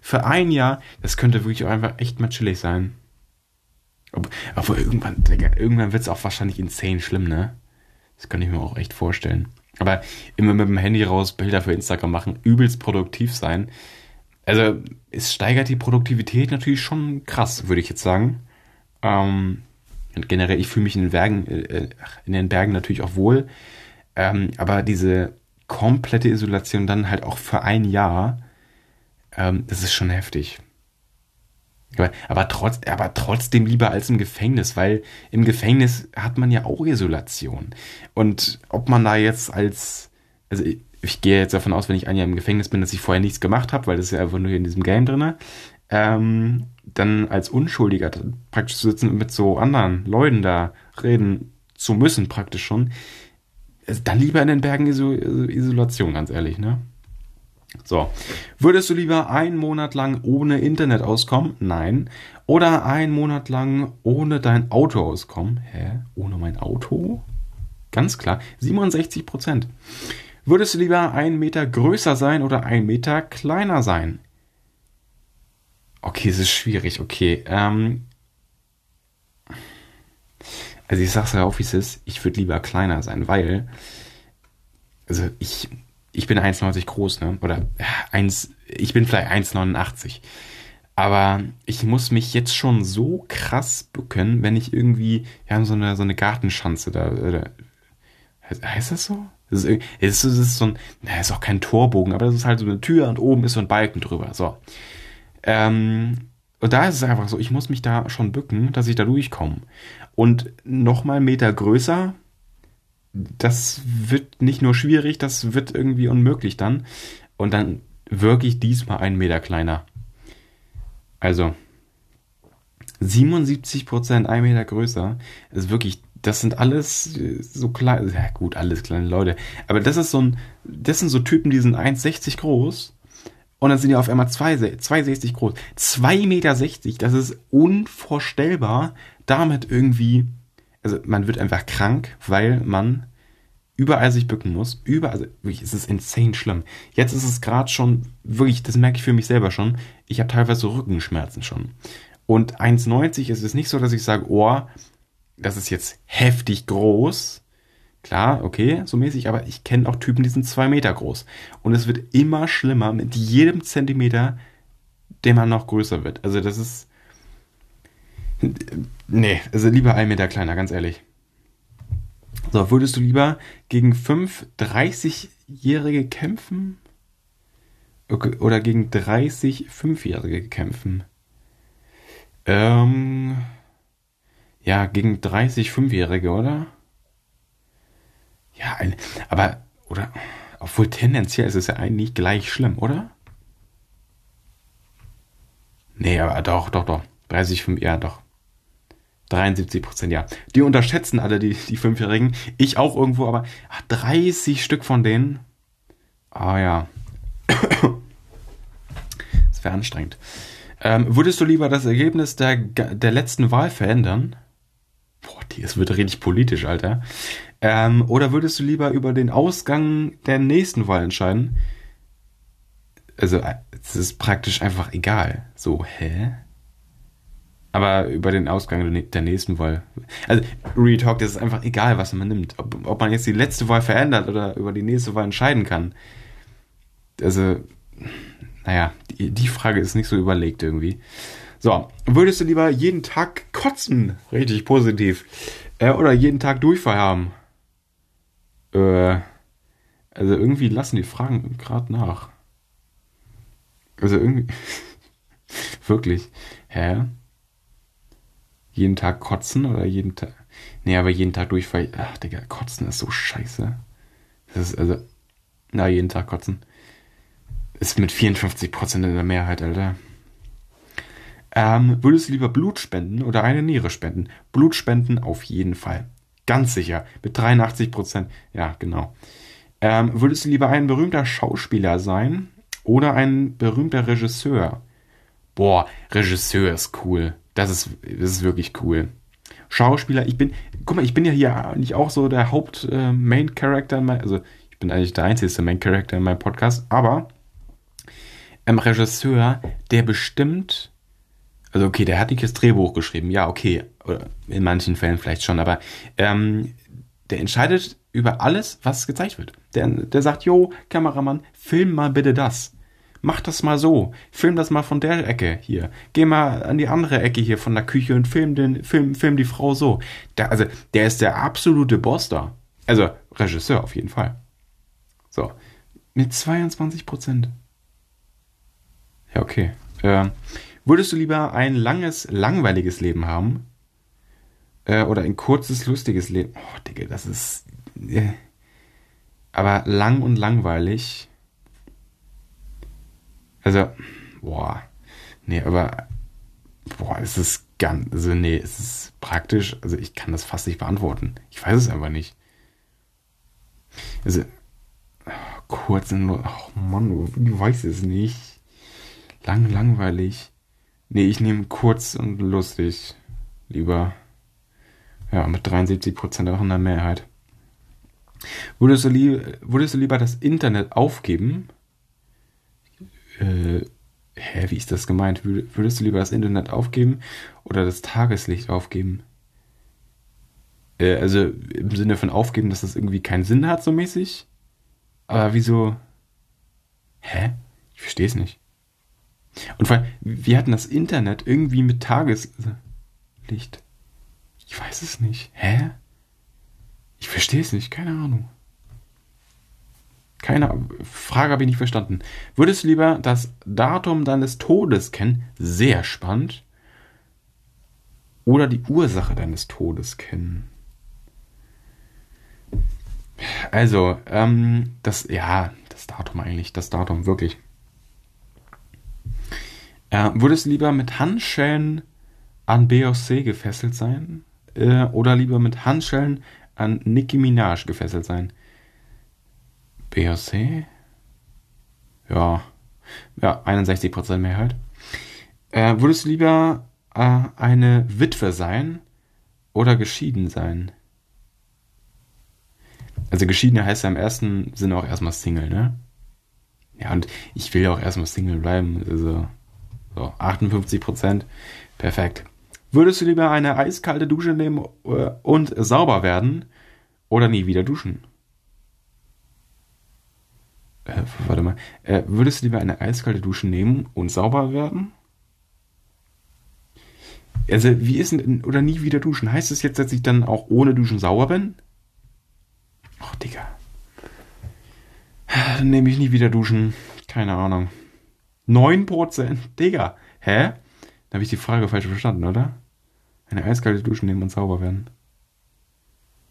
Für ein Jahr, das könnte wirklich auch einfach echt mal chillig sein. Aber irgendwann, irgendwann wird es auch wahrscheinlich insane schlimm, ne? Das kann ich mir auch echt vorstellen. Aber immer mit dem Handy raus Bilder für Instagram machen, übelst produktiv sein. Also es steigert die Produktivität natürlich schon krass, würde ich jetzt sagen. Ähm, und generell, ich fühle mich in den Bergen, äh, in den Bergen natürlich auch wohl. Ähm, aber diese komplette Isolation dann halt auch für ein Jahr, ähm, das ist schon heftig. Aber, trotz, aber trotzdem lieber als im Gefängnis, weil im Gefängnis hat man ja auch Isolation. Und ob man da jetzt als, also ich, ich gehe jetzt davon aus, wenn ich ein Jahr im Gefängnis bin, dass ich vorher nichts gemacht habe, weil das ist ja einfach nur in diesem Game drin, ähm, dann als Unschuldiger praktisch zu sitzen und mit so anderen Leuten da reden zu müssen, praktisch schon, also dann lieber in den Bergen Isolation, ganz ehrlich, ne? So, würdest du lieber einen Monat lang ohne Internet auskommen? Nein. Oder einen Monat lang ohne dein Auto auskommen? Hä? Ohne mein Auto? Ganz klar, 67 Prozent. Würdest du lieber einen Meter größer sein oder einen Meter kleiner sein? Okay, es ist schwierig, okay. Ähm, also ich sag's ja auch, wie es ist, ich würde lieber kleiner sein, weil, also ich ich bin 1,90 groß, ne? Oder ja, 1, ich bin vielleicht 1,89. Aber ich muss mich jetzt schon so krass bücken, wenn ich irgendwie, wir haben so eine, so eine Gartenschanze da, oder, heißt das so? Das ist, das ist so ein, na, ist auch kein Torbogen, aber das ist halt so eine Tür und oben ist so ein Balken drüber, so. Ähm, und da ist es einfach so, ich muss mich da schon bücken, dass ich da durchkomme. Und nochmal einen Meter größer, das wird nicht nur schwierig, das wird irgendwie unmöglich dann. Und dann wirklich diesmal einen Meter kleiner. Also 77 Prozent ein Meter größer ist wirklich, das sind alles so klein, ja gut, alles kleine Leute. Aber das ist so ein, das sind so Typen, die sind 1,60 groß. Und dann sind die auf einmal 2,60 groß. 2,60 Meter, das ist unvorstellbar. Damit irgendwie also man wird einfach krank, weil man überall sich bücken muss. Überall, also wirklich, es ist insane schlimm. Jetzt ist es gerade schon, wirklich, das merke ich für mich selber schon, ich habe teilweise Rückenschmerzen schon. Und 1,90 ist es nicht so, dass ich sage, oh, das ist jetzt heftig groß. Klar, okay, so mäßig, aber ich kenne auch Typen, die sind zwei Meter groß. Und es wird immer schlimmer mit jedem Zentimeter, der man noch größer wird. Also das ist, Nee, also lieber ein Meter kleiner, ganz ehrlich. So, würdest du lieber gegen fünf 30-Jährige kämpfen? Oder gegen 30 Fünfjährige kämpfen? Ähm, ja, gegen 30 Fünfjährige, oder? Ja, ein, aber, oder, obwohl tendenziell ist es ja eigentlich gleich schlimm, oder? Nee, aber doch, doch, doch. 30, 5, ja, doch. 73 Prozent, ja. Die unterschätzen alle die, die Fünfjährigen. Ich auch irgendwo, aber ach, 30 Stück von denen. Ah ja. Das wäre anstrengend. Ähm, würdest du lieber das Ergebnis der, der letzten Wahl verändern? Boah, das wird richtig politisch, Alter. Ähm, oder würdest du lieber über den Ausgang der nächsten Wahl entscheiden? Also, es ist praktisch einfach egal. So, hä? Aber über den Ausgang der nächsten Wahl. Also, Retalk, das ist einfach egal, was man nimmt. Ob, ob man jetzt die letzte Wahl verändert oder über die nächste Wahl entscheiden kann. Also, naja, die, die Frage ist nicht so überlegt irgendwie. So, würdest du lieber jeden Tag kotzen? Richtig positiv. Äh, oder jeden Tag Durchfall haben? Äh, also irgendwie lassen die Fragen gerade nach. Also irgendwie. Wirklich. Hä? Jeden Tag kotzen oder jeden Tag. Nee, aber jeden Tag Durchfall. Ach, Digga, kotzen ist so scheiße. Das ist also. Na, jeden Tag kotzen. Ist mit 54% in der Mehrheit, Alter. Ähm, würdest du lieber Blut spenden oder eine Niere spenden? Blut spenden auf jeden Fall. Ganz sicher. Mit 83%. Ja, genau. Ähm, würdest du lieber ein berühmter Schauspieler sein oder ein berühmter Regisseur? Boah, Regisseur ist cool. Das ist, das ist wirklich cool. Schauspieler, ich bin, guck mal, ich bin ja hier nicht auch so der Haupt-Main-Character, äh, also ich bin eigentlich der einzige Main-Character in meinem Podcast, aber ähm, Regisseur, der bestimmt, also okay, der hat nicht das Drehbuch geschrieben, ja, okay, oder in manchen Fällen vielleicht schon, aber ähm, der entscheidet über alles, was gezeigt wird. Der, der sagt, jo, Kameramann, film mal bitte das. Mach das mal so. Film das mal von der Ecke hier. Geh mal an die andere Ecke hier von der Küche und film den, film, film die Frau so. Der, also, der ist der absolute Boss da. Also, Regisseur auf jeden Fall. So. Mit 22 Prozent. Ja, okay. Äh, würdest du lieber ein langes, langweiliges Leben haben? Äh, oder ein kurzes, lustiges Leben? Oh, Digga, das ist. Äh, aber lang und langweilig. Also, boah. Nee, aber. Boah, es ist ganz. Also, nee, es ist praktisch. Also, ich kann das fast nicht beantworten. Ich weiß es einfach nicht. Also, kurz und. Oh Mann, du weißt es nicht. Lang, langweilig. Nee, ich nehme kurz und lustig. Lieber. Ja, mit 73% auch in der Mehrheit. Würdest du, lieb, würdest du lieber das Internet aufgeben? Äh, hä, wie ist das gemeint? Würdest du lieber das Internet aufgeben oder das Tageslicht aufgeben? Äh, also im Sinne von aufgeben, dass das irgendwie keinen Sinn hat, so mäßig? Aber wieso? Hä? Ich verstehe es nicht. Und vor allem, wir hatten das Internet irgendwie mit Tageslicht. Ich weiß es nicht. Hä? Ich verstehe es nicht, keine Ahnung. Keine Frage habe ich nicht verstanden. Würdest du lieber das Datum deines Todes kennen? Sehr spannend. Oder die Ursache deines Todes kennen? Also, ähm, das, ja, das Datum eigentlich, das Datum, wirklich. Äh, würdest du lieber mit Handschellen an Beyoncé gefesselt sein? Äh, oder lieber mit Handschellen an Nicki Minaj gefesselt sein? Beyoncé? Ja. Ja, 61% Mehrheit. Äh, würdest du lieber äh, eine Witwe sein oder geschieden sein? Also geschieden heißt ja im ersten Sinne auch erstmal Single, ne? Ja, und ich will ja auch erstmal Single bleiben. Also so, 58% Perfekt. Würdest du lieber eine eiskalte Dusche nehmen äh, und sauber werden oder nie wieder duschen? Äh, warte mal. Äh, würdest du lieber eine eiskalte Dusche nehmen und sauber werden? Also, wie ist denn, oder nie wieder duschen? Heißt das jetzt, dass ich dann auch ohne Duschen sauber bin? Ach, Digga. Dann nehme ich nie wieder duschen. Keine Ahnung. 9%? Digga. Hä? Da habe ich die Frage falsch verstanden, oder? Eine eiskalte Dusche nehmen und sauber werden.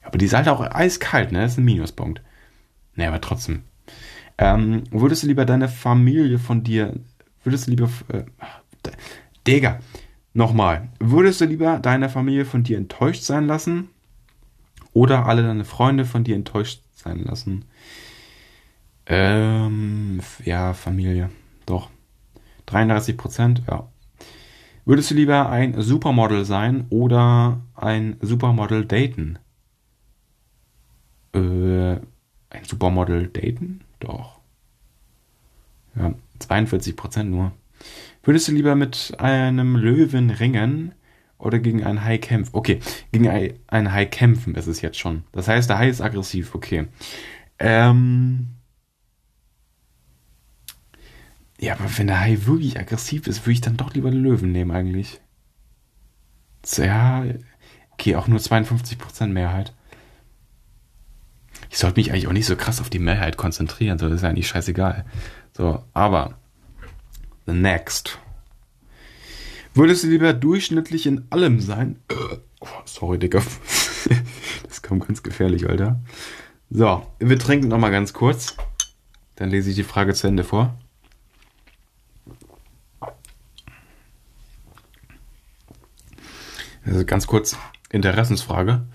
Aber die ist halt auch eiskalt, ne? Das ist ein Minuspunkt. Ne, aber trotzdem. Ähm, würdest du lieber deine Familie von dir. Würdest du lieber. Äh, Digga. Nochmal. Würdest du lieber deine Familie von dir enttäuscht sein lassen? Oder alle deine Freunde von dir enttäuscht sein lassen? Ähm, ja, Familie. Doch. 33 Prozent, ja. Würdest du lieber ein Supermodel sein oder ein Supermodel daten? Äh, ein Supermodel daten? Doch. Ja, 42 Prozent nur. Würdest du lieber mit einem Löwen ringen oder gegen einen Hai kämpfen? Okay, gegen einen Hai kämpfen ist es jetzt schon. Das heißt, der Hai ist aggressiv, okay. Ähm, ja, aber wenn der Hai wirklich aggressiv ist, würde ich dann doch lieber den Löwen nehmen eigentlich. Ja, okay, auch nur 52% Mehrheit ich sollte mich eigentlich auch nicht so krass auf die Mehrheit konzentrieren, so das ist ja eigentlich scheißegal. So, aber the next. Würdest du lieber durchschnittlich in allem sein? Äh, oh, sorry, Digga. Das kommt ganz gefährlich, Alter. So, wir trinken nochmal ganz kurz. Dann lese ich die Frage zu Ende vor. Also ganz kurz Interessensfrage.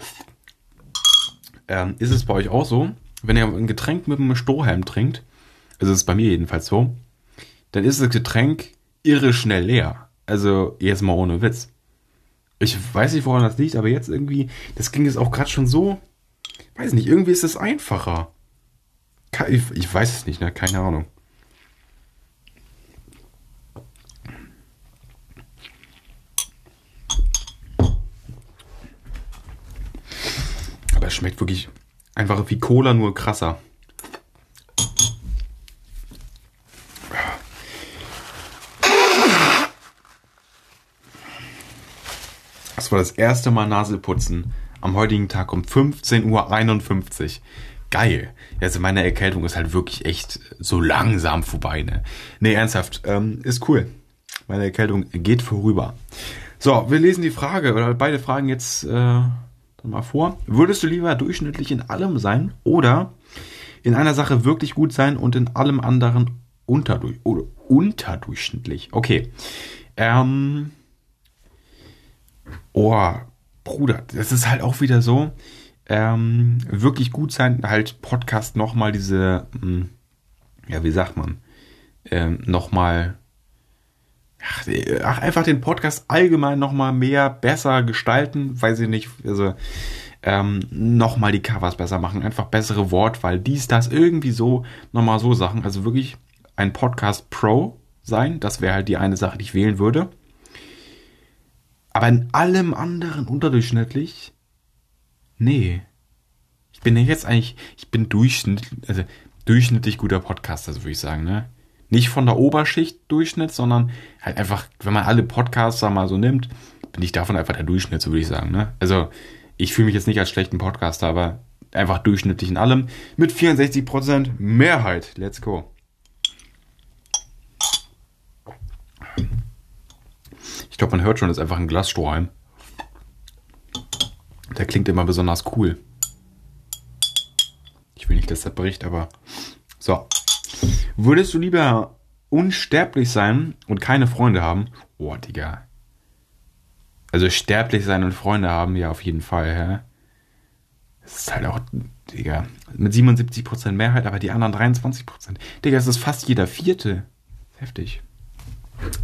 Ähm, ist es bei euch auch so, wenn ihr ein Getränk mit einem Strohhalm trinkt, also ist es bei mir jedenfalls so, dann ist das Getränk irre schnell leer. Also jetzt mal ohne Witz. Ich weiß nicht, woran das liegt, aber jetzt irgendwie, das ging jetzt auch gerade schon so, weiß nicht, irgendwie ist es einfacher. Ich, ich weiß es nicht, ne? Keine Ahnung. Es schmeckt wirklich einfach wie Cola, nur krasser. Das war das erste Mal Naselputzen am heutigen Tag um 15.51 Uhr. Geil. Also meine Erkältung ist halt wirklich echt so langsam vorbei, ne? Nee, ernsthaft. Ähm, ist cool. Meine Erkältung geht vorüber. So, wir lesen die Frage, oder beide Fragen jetzt äh, mal vor. Würdest du lieber durchschnittlich in allem sein oder in einer Sache wirklich gut sein und in allem anderen unterdurch oder unterdurchschnittlich? Okay. Ähm. Oh, Bruder, das ist halt auch wieder so. Ähm, wirklich gut sein, halt Podcast nochmal diese, mh, hm, ja, wie sagt man, ähm, nochmal ach, ach, einfach den Podcast allgemein nochmal mehr besser gestalten, weiß ich nicht, also ähm, nochmal die Covers besser machen, einfach bessere Wortwahl, dies, das, irgendwie so, nochmal so Sachen. Also wirklich ein Podcast Pro sein, das wäre halt die eine Sache, die ich wählen würde. Aber in allem anderen unterdurchschnittlich, nee. Ich bin ja jetzt eigentlich, ich bin durchschnittlich, also durchschnittlich guter Podcaster, also würde ich sagen, ne? Nicht von der Oberschicht Durchschnitt, sondern halt einfach, wenn man alle Podcaster mal so nimmt, bin ich davon einfach der Durchschnitt, so würde ich sagen. Ne? Also ich fühle mich jetzt nicht als schlechten Podcaster, aber einfach durchschnittlich in allem mit 64% Mehrheit. Let's go. Ich glaube, man hört schon, das ist einfach ein Glasstrohhalm. Der klingt immer besonders cool. Ich will nicht, dass der bricht, aber so. Würdest du lieber unsterblich sein und keine Freunde haben? Oh, Digga. Also sterblich sein und Freunde haben, ja, auf jeden Fall, hä? Das ist halt auch, Digga, mit 77% Mehrheit, aber die anderen 23%. Digga, das ist fast jeder Vierte. Heftig.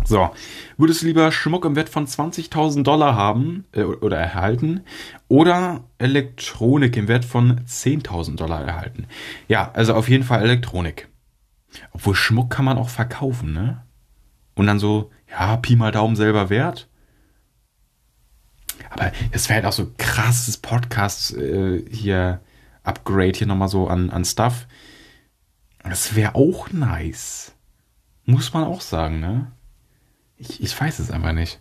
So, würdest du lieber Schmuck im Wert von 20.000 Dollar haben äh, oder erhalten oder Elektronik im Wert von 10.000 Dollar erhalten? Ja, also auf jeden Fall Elektronik. Obwohl Schmuck kann man auch verkaufen, ne? Und dann so, ja, Pi mal Daumen selber wert. Aber es wäre halt auch so krasses Podcast äh, hier, Upgrade hier nochmal so an, an Stuff. Das wäre auch nice. Muss man auch sagen, ne? Ich, ich weiß es einfach nicht.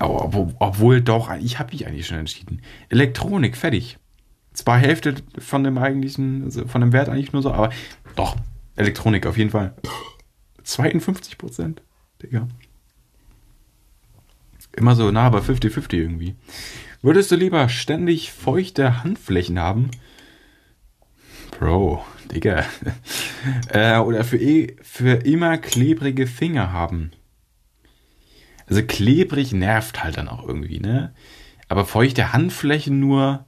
Obwohl, obwohl doch, ich habe mich eigentlich schon entschieden. Elektronik, fertig. Zwar Hälfte von dem eigentlichen, also von dem Wert eigentlich nur so, aber doch, Elektronik auf jeden Fall. 52 Prozent, Digga. Immer so nah bei 50-50 irgendwie. Würdest du lieber ständig feuchte Handflächen haben? Bro, Digga. äh, oder für, eh, für immer klebrige Finger haben? Also klebrig nervt halt dann auch irgendwie, ne? Aber feuchte Handflächen nur.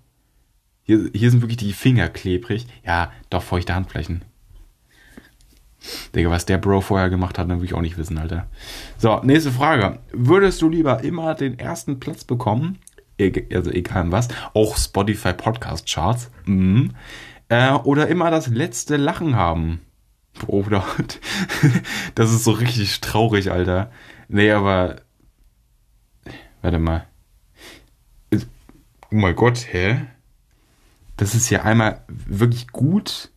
Hier, hier sind wirklich die Finger klebrig. Ja, doch feuchte Handflächen. Digga, was der Bro vorher gemacht hat, dann will ich auch nicht wissen, Alter. So, nächste Frage. Würdest du lieber immer den ersten Platz bekommen? Also egal was. Auch Spotify Podcast Charts. Mhm. Äh, oder immer das letzte Lachen haben? Bruder. das ist so richtig traurig, Alter. Nee, aber. Warte mal. Oh mein Gott, hä? Das ist ja einmal wirklich gut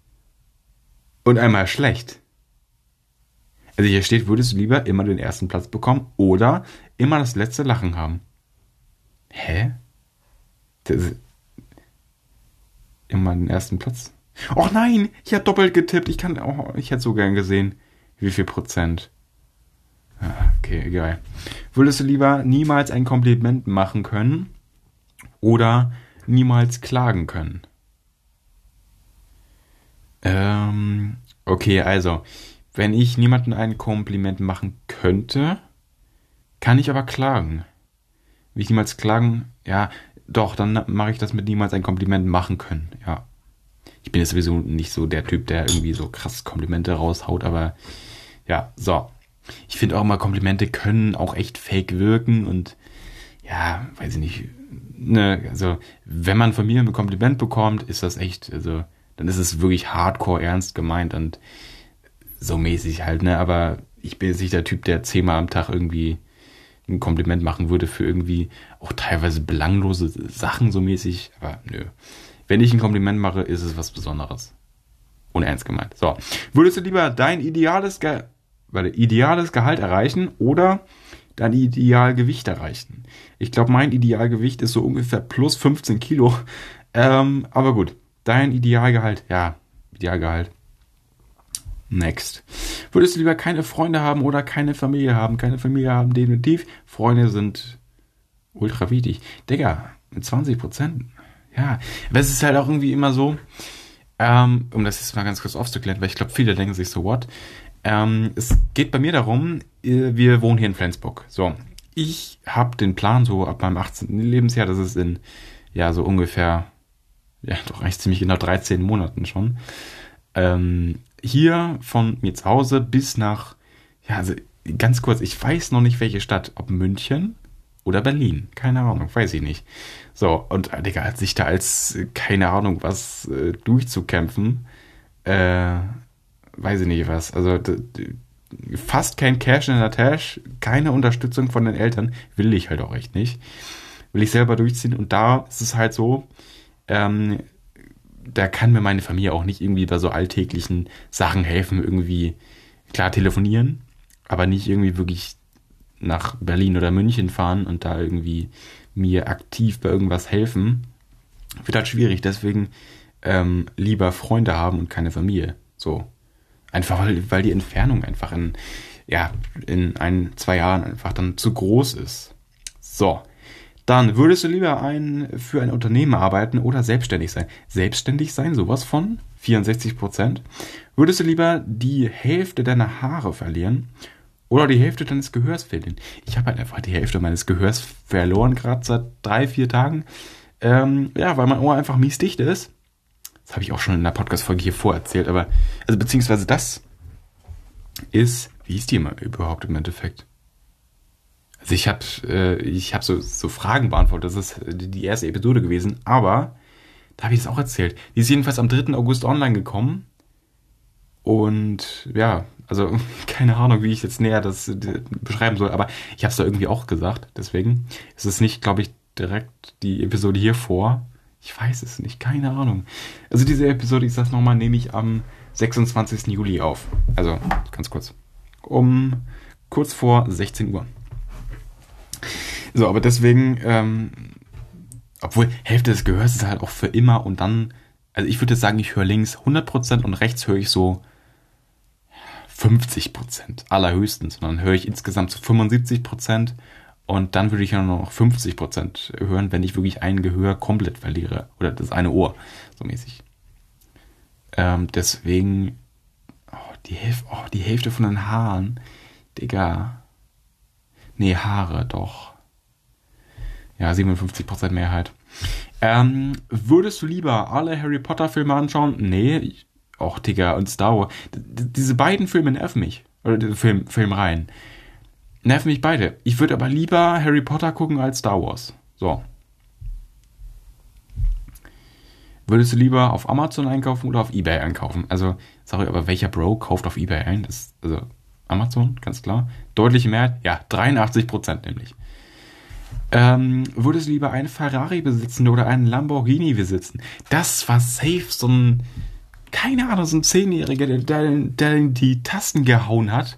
und einmal schlecht. Also hier steht, würdest du lieber immer den ersten Platz bekommen oder immer das letzte Lachen haben? Hä? Immer den ersten Platz? Och nein, ich habe doppelt getippt. Ich kann, oh, ich hätte so gern gesehen, wie viel Prozent. Ah, okay, egal. Würdest du lieber niemals ein Kompliment machen können oder niemals klagen können? Ähm, okay, also wenn ich niemandem ein Kompliment machen könnte, kann ich aber klagen. Will ich niemals klagen? Ja, doch, dann mache ich das mit niemals ein Kompliment machen können. Ja. Ich bin jetzt sowieso nicht so der Typ, der irgendwie so krass Komplimente raushaut, aber ja, so. Ich finde auch immer, Komplimente können auch echt fake wirken und ja, weiß ich nicht. Ne, also, wenn man von mir ein Kompliment bekommt, ist das echt, also, dann ist es wirklich hardcore ernst gemeint und so mäßig halt, ne? Aber ich bin jetzt nicht der Typ, der zehnmal am Tag irgendwie ein Kompliment machen würde für irgendwie auch teilweise belanglose Sachen so mäßig. Aber nö. Wenn ich ein Kompliment mache, ist es was Besonderes. Unernst gemeint. So. Würdest du lieber dein ideales, Ge warte, ideales Gehalt erreichen oder dein Idealgewicht erreichen? Ich glaube, mein Idealgewicht ist so ungefähr plus 15 Kilo. Ähm, aber gut. Dein Idealgehalt. Ja, Idealgehalt. Next. Würdest du lieber keine Freunde haben oder keine Familie haben? Keine Familie haben, definitiv. Freunde sind ultra wichtig. Digga, mit 20 Prozent. Ja, aber es ist halt auch irgendwie immer so, ähm, um das jetzt mal ganz kurz aufzuklären, weil ich glaube, viele denken sich so, what? Ähm, es geht bei mir darum, äh, wir wohnen hier in Flensburg. So, ich habe den Plan so ab meinem 18. Lebensjahr, das ist in, ja, so ungefähr, ja, doch eigentlich ziemlich genau 13 Monaten schon, ähm, hier von mir zu Hause bis nach, ja, also ganz kurz, ich weiß noch nicht welche Stadt, ob München oder Berlin, keine Ahnung, weiß ich nicht. So, und äh, Digga, sich da als, keine Ahnung, was äh, durchzukämpfen, äh, weiß ich nicht was. Also fast kein Cash in der Tasche, keine Unterstützung von den Eltern, will ich halt auch echt nicht. Will ich selber durchziehen und da ist es halt so, ähm, da kann mir meine Familie auch nicht irgendwie bei so alltäglichen Sachen helfen, irgendwie klar telefonieren, aber nicht irgendwie wirklich nach Berlin oder München fahren und da irgendwie mir aktiv bei irgendwas helfen. Wird halt schwierig, deswegen ähm, lieber Freunde haben und keine Familie. So. Einfach weil, weil die Entfernung einfach in, ja, in ein, zwei Jahren einfach dann zu groß ist. So. Dann würdest du lieber ein, für ein Unternehmen arbeiten oder selbstständig sein? Selbstständig sein, sowas von 64 Prozent. Würdest du lieber die Hälfte deiner Haare verlieren oder die Hälfte deines Gehörs verlieren? Ich habe halt einfach die Hälfte meines Gehörs verloren, gerade seit drei, vier Tagen. Ähm, ja, weil mein Ohr einfach mies dicht ist. Das habe ich auch schon in der Podcast-Folge hier vorerzählt, aber, also beziehungsweise das ist, wie ist die immer überhaupt im Endeffekt? Also ich habe äh, ich hab so, so Fragen beantwortet, das ist die erste Episode gewesen, aber da habe ich es auch erzählt. Die ist jedenfalls am 3. August online gekommen. Und ja, also keine Ahnung, wie ich jetzt näher das beschreiben soll, aber ich habe es da irgendwie auch gesagt. Deswegen ist es nicht, glaube ich, direkt die Episode hier vor. Ich weiß es nicht, keine Ahnung. Also diese Episode, ich sag's nochmal, nehme ich am 26. Juli auf. Also ganz kurz. Um kurz vor 16 Uhr. So, aber deswegen, ähm, obwohl Hälfte des Gehörs ist halt auch für immer und dann, also ich würde sagen, ich höre links 100% und rechts höre ich so 50% allerhöchstens. Und dann höre ich insgesamt so 75% und dann würde ich ja nur noch 50% hören, wenn ich wirklich ein Gehör komplett verliere. Oder das eine Ohr, so mäßig. Ähm, deswegen, oh, die, Hälfte, oh, die Hälfte von den Haaren, Digga. Nee, Haare, doch. Ja, 57% Mehrheit. Ähm, würdest du lieber alle Harry Potter Filme anschauen? Nee, auch Digga und Star Wars. D diese beiden Filme nerven mich. Oder Film, Filmreihen. Nerven mich beide. Ich würde aber lieber Harry Potter gucken als Star Wars. So. Würdest du lieber auf Amazon einkaufen oder auf Ebay einkaufen? Also, sorry, aber welcher Bro kauft auf Ebay ein? Das, also, Amazon, ganz klar. Deutliche Mehrheit? Ja, 83% nämlich. Ähm, würdest du lieber einen Ferrari besitzen oder einen Lamborghini besitzen? Das war safe so ein, keine Ahnung, so ein Zehnjähriger, der, der, der die Tasten gehauen hat.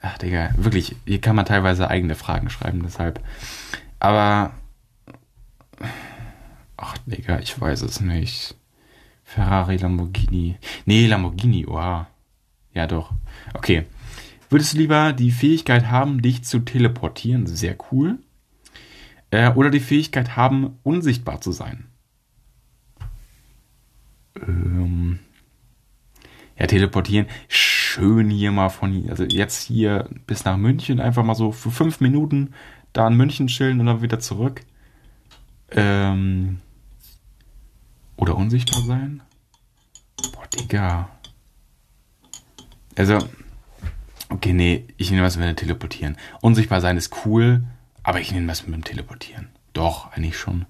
Ach, Digga, wirklich, hier kann man teilweise eigene Fragen schreiben, deshalb. Aber. Ach, Digga, ich weiß es nicht. Ferrari, Lamborghini. Nee, Lamborghini, wow. Ja, doch. Okay. Würdest du lieber die Fähigkeit haben, dich zu teleportieren? Sehr cool. Äh, oder die Fähigkeit haben, unsichtbar zu sein. Ähm, ja, teleportieren. Schön hier mal von, also jetzt hier bis nach München einfach mal so für fünf Minuten da in München chillen und dann wieder zurück. Ähm, oder unsichtbar sein? Boah, Digga. Also, okay, nee, ich nehme was mit dem Teleportieren. Unsichtbar sein ist cool, aber ich nehme was mit dem Teleportieren. Doch, eigentlich schon.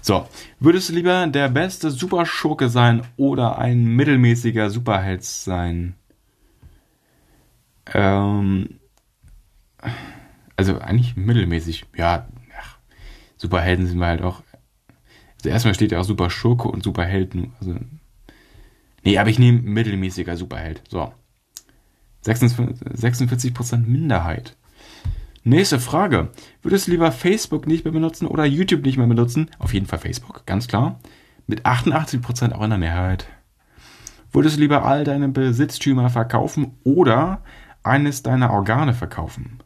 So, würdest du lieber der beste Superschurke sein oder ein mittelmäßiger Superheld sein? Ähm, also eigentlich mittelmäßig. Ja, ach, Superhelden sind wir halt auch. Also erstmal steht ja auch Superschurke und Superhelden. Also, nee, aber ich nehme mittelmäßiger Superheld. So. 46% Minderheit. Nächste Frage. Würdest du lieber Facebook nicht mehr benutzen oder YouTube nicht mehr benutzen? Auf jeden Fall Facebook, ganz klar. Mit 88% auch in der Mehrheit. Würdest du lieber all deine Besitztümer verkaufen oder eines deiner Organe verkaufen?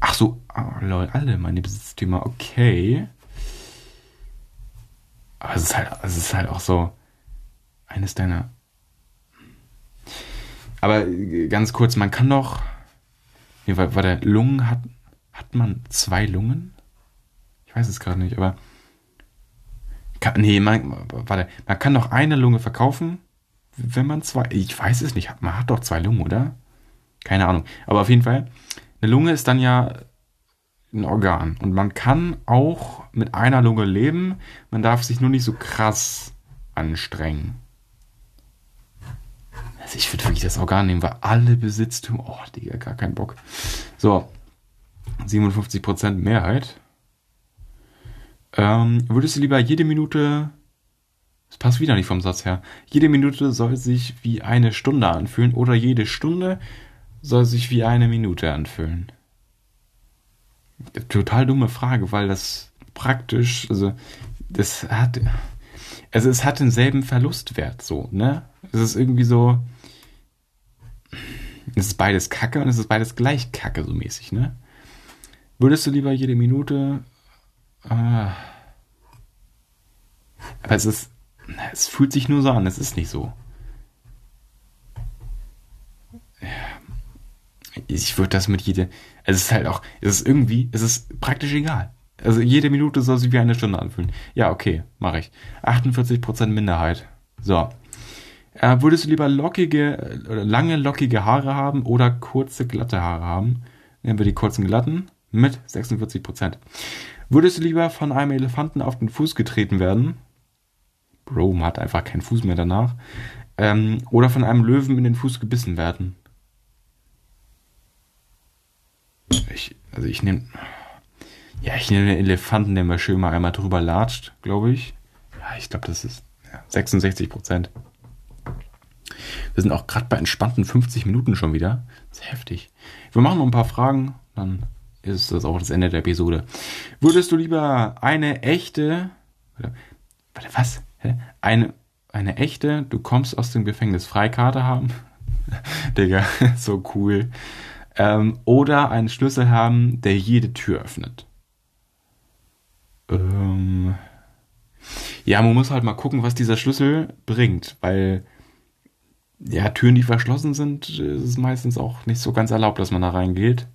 Ach so, oh, lol, alle meine Besitztümer, okay. Aber es ist halt, es ist halt auch so eines deiner. Aber ganz kurz, man kann doch Nee, war, war der Lungen hat, hat man zwei Lungen? Ich weiß es gerade nicht, aber. Kann, nee, man, warte, man kann doch eine Lunge verkaufen, wenn man zwei. Ich weiß es nicht. Man hat doch zwei Lungen, oder? Keine Ahnung. Aber auf jeden Fall, eine Lunge ist dann ja ein Organ. Und man kann auch mit einer Lunge leben. Man darf sich nur nicht so krass anstrengen. Also ich würde wirklich das Organ nehmen, weil alle Besitztümer. Oh, Digga, gar keinen Bock. So. 57% Mehrheit. Ähm, würdest du lieber jede Minute. Das passt wieder nicht vom Satz her. Jede Minute soll sich wie eine Stunde anfühlen oder jede Stunde soll sich wie eine Minute anfühlen. Total dumme Frage, weil das praktisch, also das hat, also es hat denselben Verlustwert so, ne? Es ist irgendwie so, es ist beides Kacke und es ist beides gleich Kacke, so mäßig, ne? Würdest du lieber jede Minute. Äh, aber es ist. Es fühlt sich nur so an, es ist nicht so. Ich würde das mit jede. Es ist halt auch. Es ist irgendwie. Es ist praktisch egal. Also jede Minute soll sich wie eine Stunde anfühlen. Ja, okay, mache ich. 48% Minderheit. So. Äh, würdest du lieber lockige oder lange lockige Haare haben oder kurze glatte Haare haben? Nehmen wir die kurzen glatten mit 46% Würdest du lieber von einem Elefanten auf den Fuß getreten werden? Bro, hat einfach keinen Fuß mehr danach. Ähm, oder von einem Löwen in den Fuß gebissen werden? Ich, also ich nehme. Ja, ich nehme den Elefanten, der mal schön mal einmal drüber latscht, glaube ich. Ja, ich glaube, das ist ja, 66 Prozent. Wir sind auch gerade bei entspannten 50 Minuten schon wieder. Das ist heftig. Wir machen noch ein paar Fragen, dann ist das auch das Ende der Episode. Würdest du lieber eine echte. Warte, was? Eine, eine echte, du kommst aus dem Gefängnis Freikarte haben? Digga, so cool. Ähm, oder einen Schlüssel haben, der jede Tür öffnet. Ähm, ja, man muss halt mal gucken, was dieser Schlüssel bringt, weil ja, Türen, die verschlossen sind, ist es meistens auch nicht so ganz erlaubt, dass man da reingeht.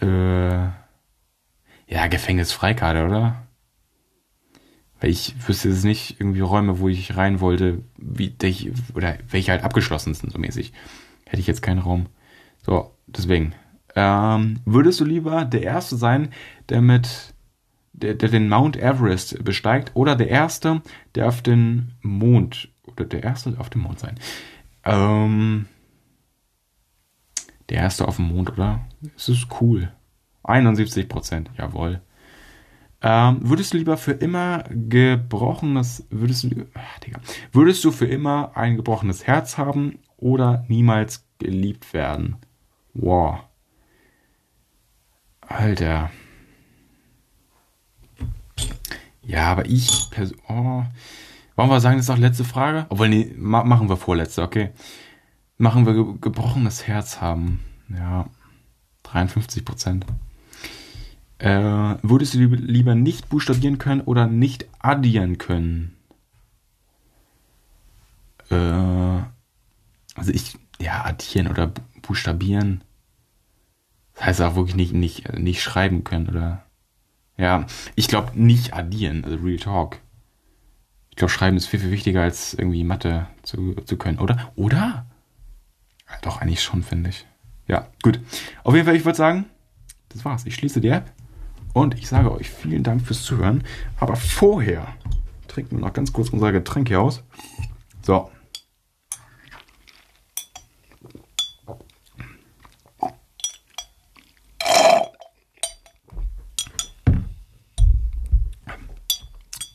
Äh, ja, Gefängnisfreikarte, oder? Weil ich wüsste jetzt nicht irgendwie Räume, wo ich rein wollte, wie ich, oder welche halt abgeschlossen sind, so mäßig. Hätte ich jetzt keinen Raum. So, deswegen. Ähm, würdest du lieber der Erste sein, der mit der, der den Mount Everest besteigt, oder der Erste, der auf den Mond der erste auf dem Mond sein. Ähm, der erste auf dem Mond, oder? Es ist cool. 71 Prozent, jawohl. Ähm, würdest du lieber für immer gebrochenes, würdest du, ach, Digga, würdest du für immer ein gebrochenes Herz haben oder niemals geliebt werden? Wow. Alter. Ja, aber ich, oh, wollen wir sagen, das ist auch letzte Frage? Obwohl, nee, ma machen wir vorletzte, okay. Machen wir ge gebrochenes Herz haben. Ja, 53 Prozent. Äh, würdest du lieber nicht buchstabieren können oder nicht addieren können? Äh, also ich, ja, addieren oder buchstabieren. Das heißt auch wirklich nicht, nicht, nicht schreiben können oder. Ja, ich glaube nicht addieren, also Real Talk. Ich glaube, schreiben ist viel, viel wichtiger als irgendwie Mathe zu, zu können, oder? Oder? Ja, doch, eigentlich schon, finde ich. Ja, gut. Auf jeden Fall, ich würde sagen, das war's. Ich schließe die App und ich sage euch vielen Dank fürs Zuhören. Aber vorher trinken wir noch ganz kurz unser Getränk hier aus. So.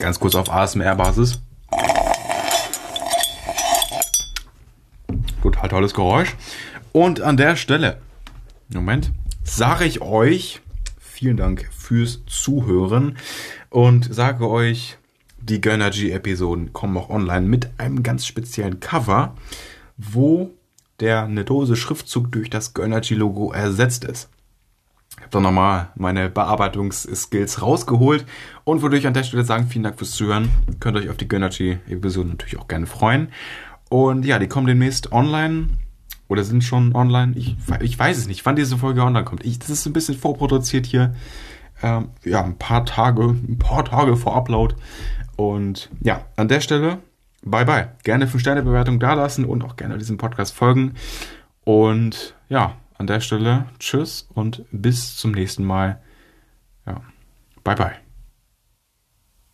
Ganz kurz auf ASMR-Basis. Total tolles Geräusch. Und an der Stelle, Moment, sage ich euch vielen Dank fürs Zuhören und sage euch, die Gönnergy-Episoden kommen auch online mit einem ganz speziellen Cover, wo der eine Dose Schriftzug durch das Gönnergy-Logo ersetzt ist. Dann nochmal meine Bearbeitungsskills rausgeholt und würde ich an der Stelle sagen, vielen Dank fürs Zuhören. Könnt euch auf die Gönnergy-Episode natürlich auch gerne freuen. Und ja, die kommen demnächst online oder sind schon online. Ich, ich weiß es nicht, wann diese Folge online kommt. Ich, das ist ein bisschen vorproduziert hier. Ähm, ja, ein paar Tage, ein paar Tage vor Upload. Und ja, an der Stelle, bye bye. Gerne 5-Sterne-Bewertung dalassen und auch gerne diesem Podcast folgen. Und ja, an der Stelle, tschüss und bis zum nächsten Mal. Ja, bye bye.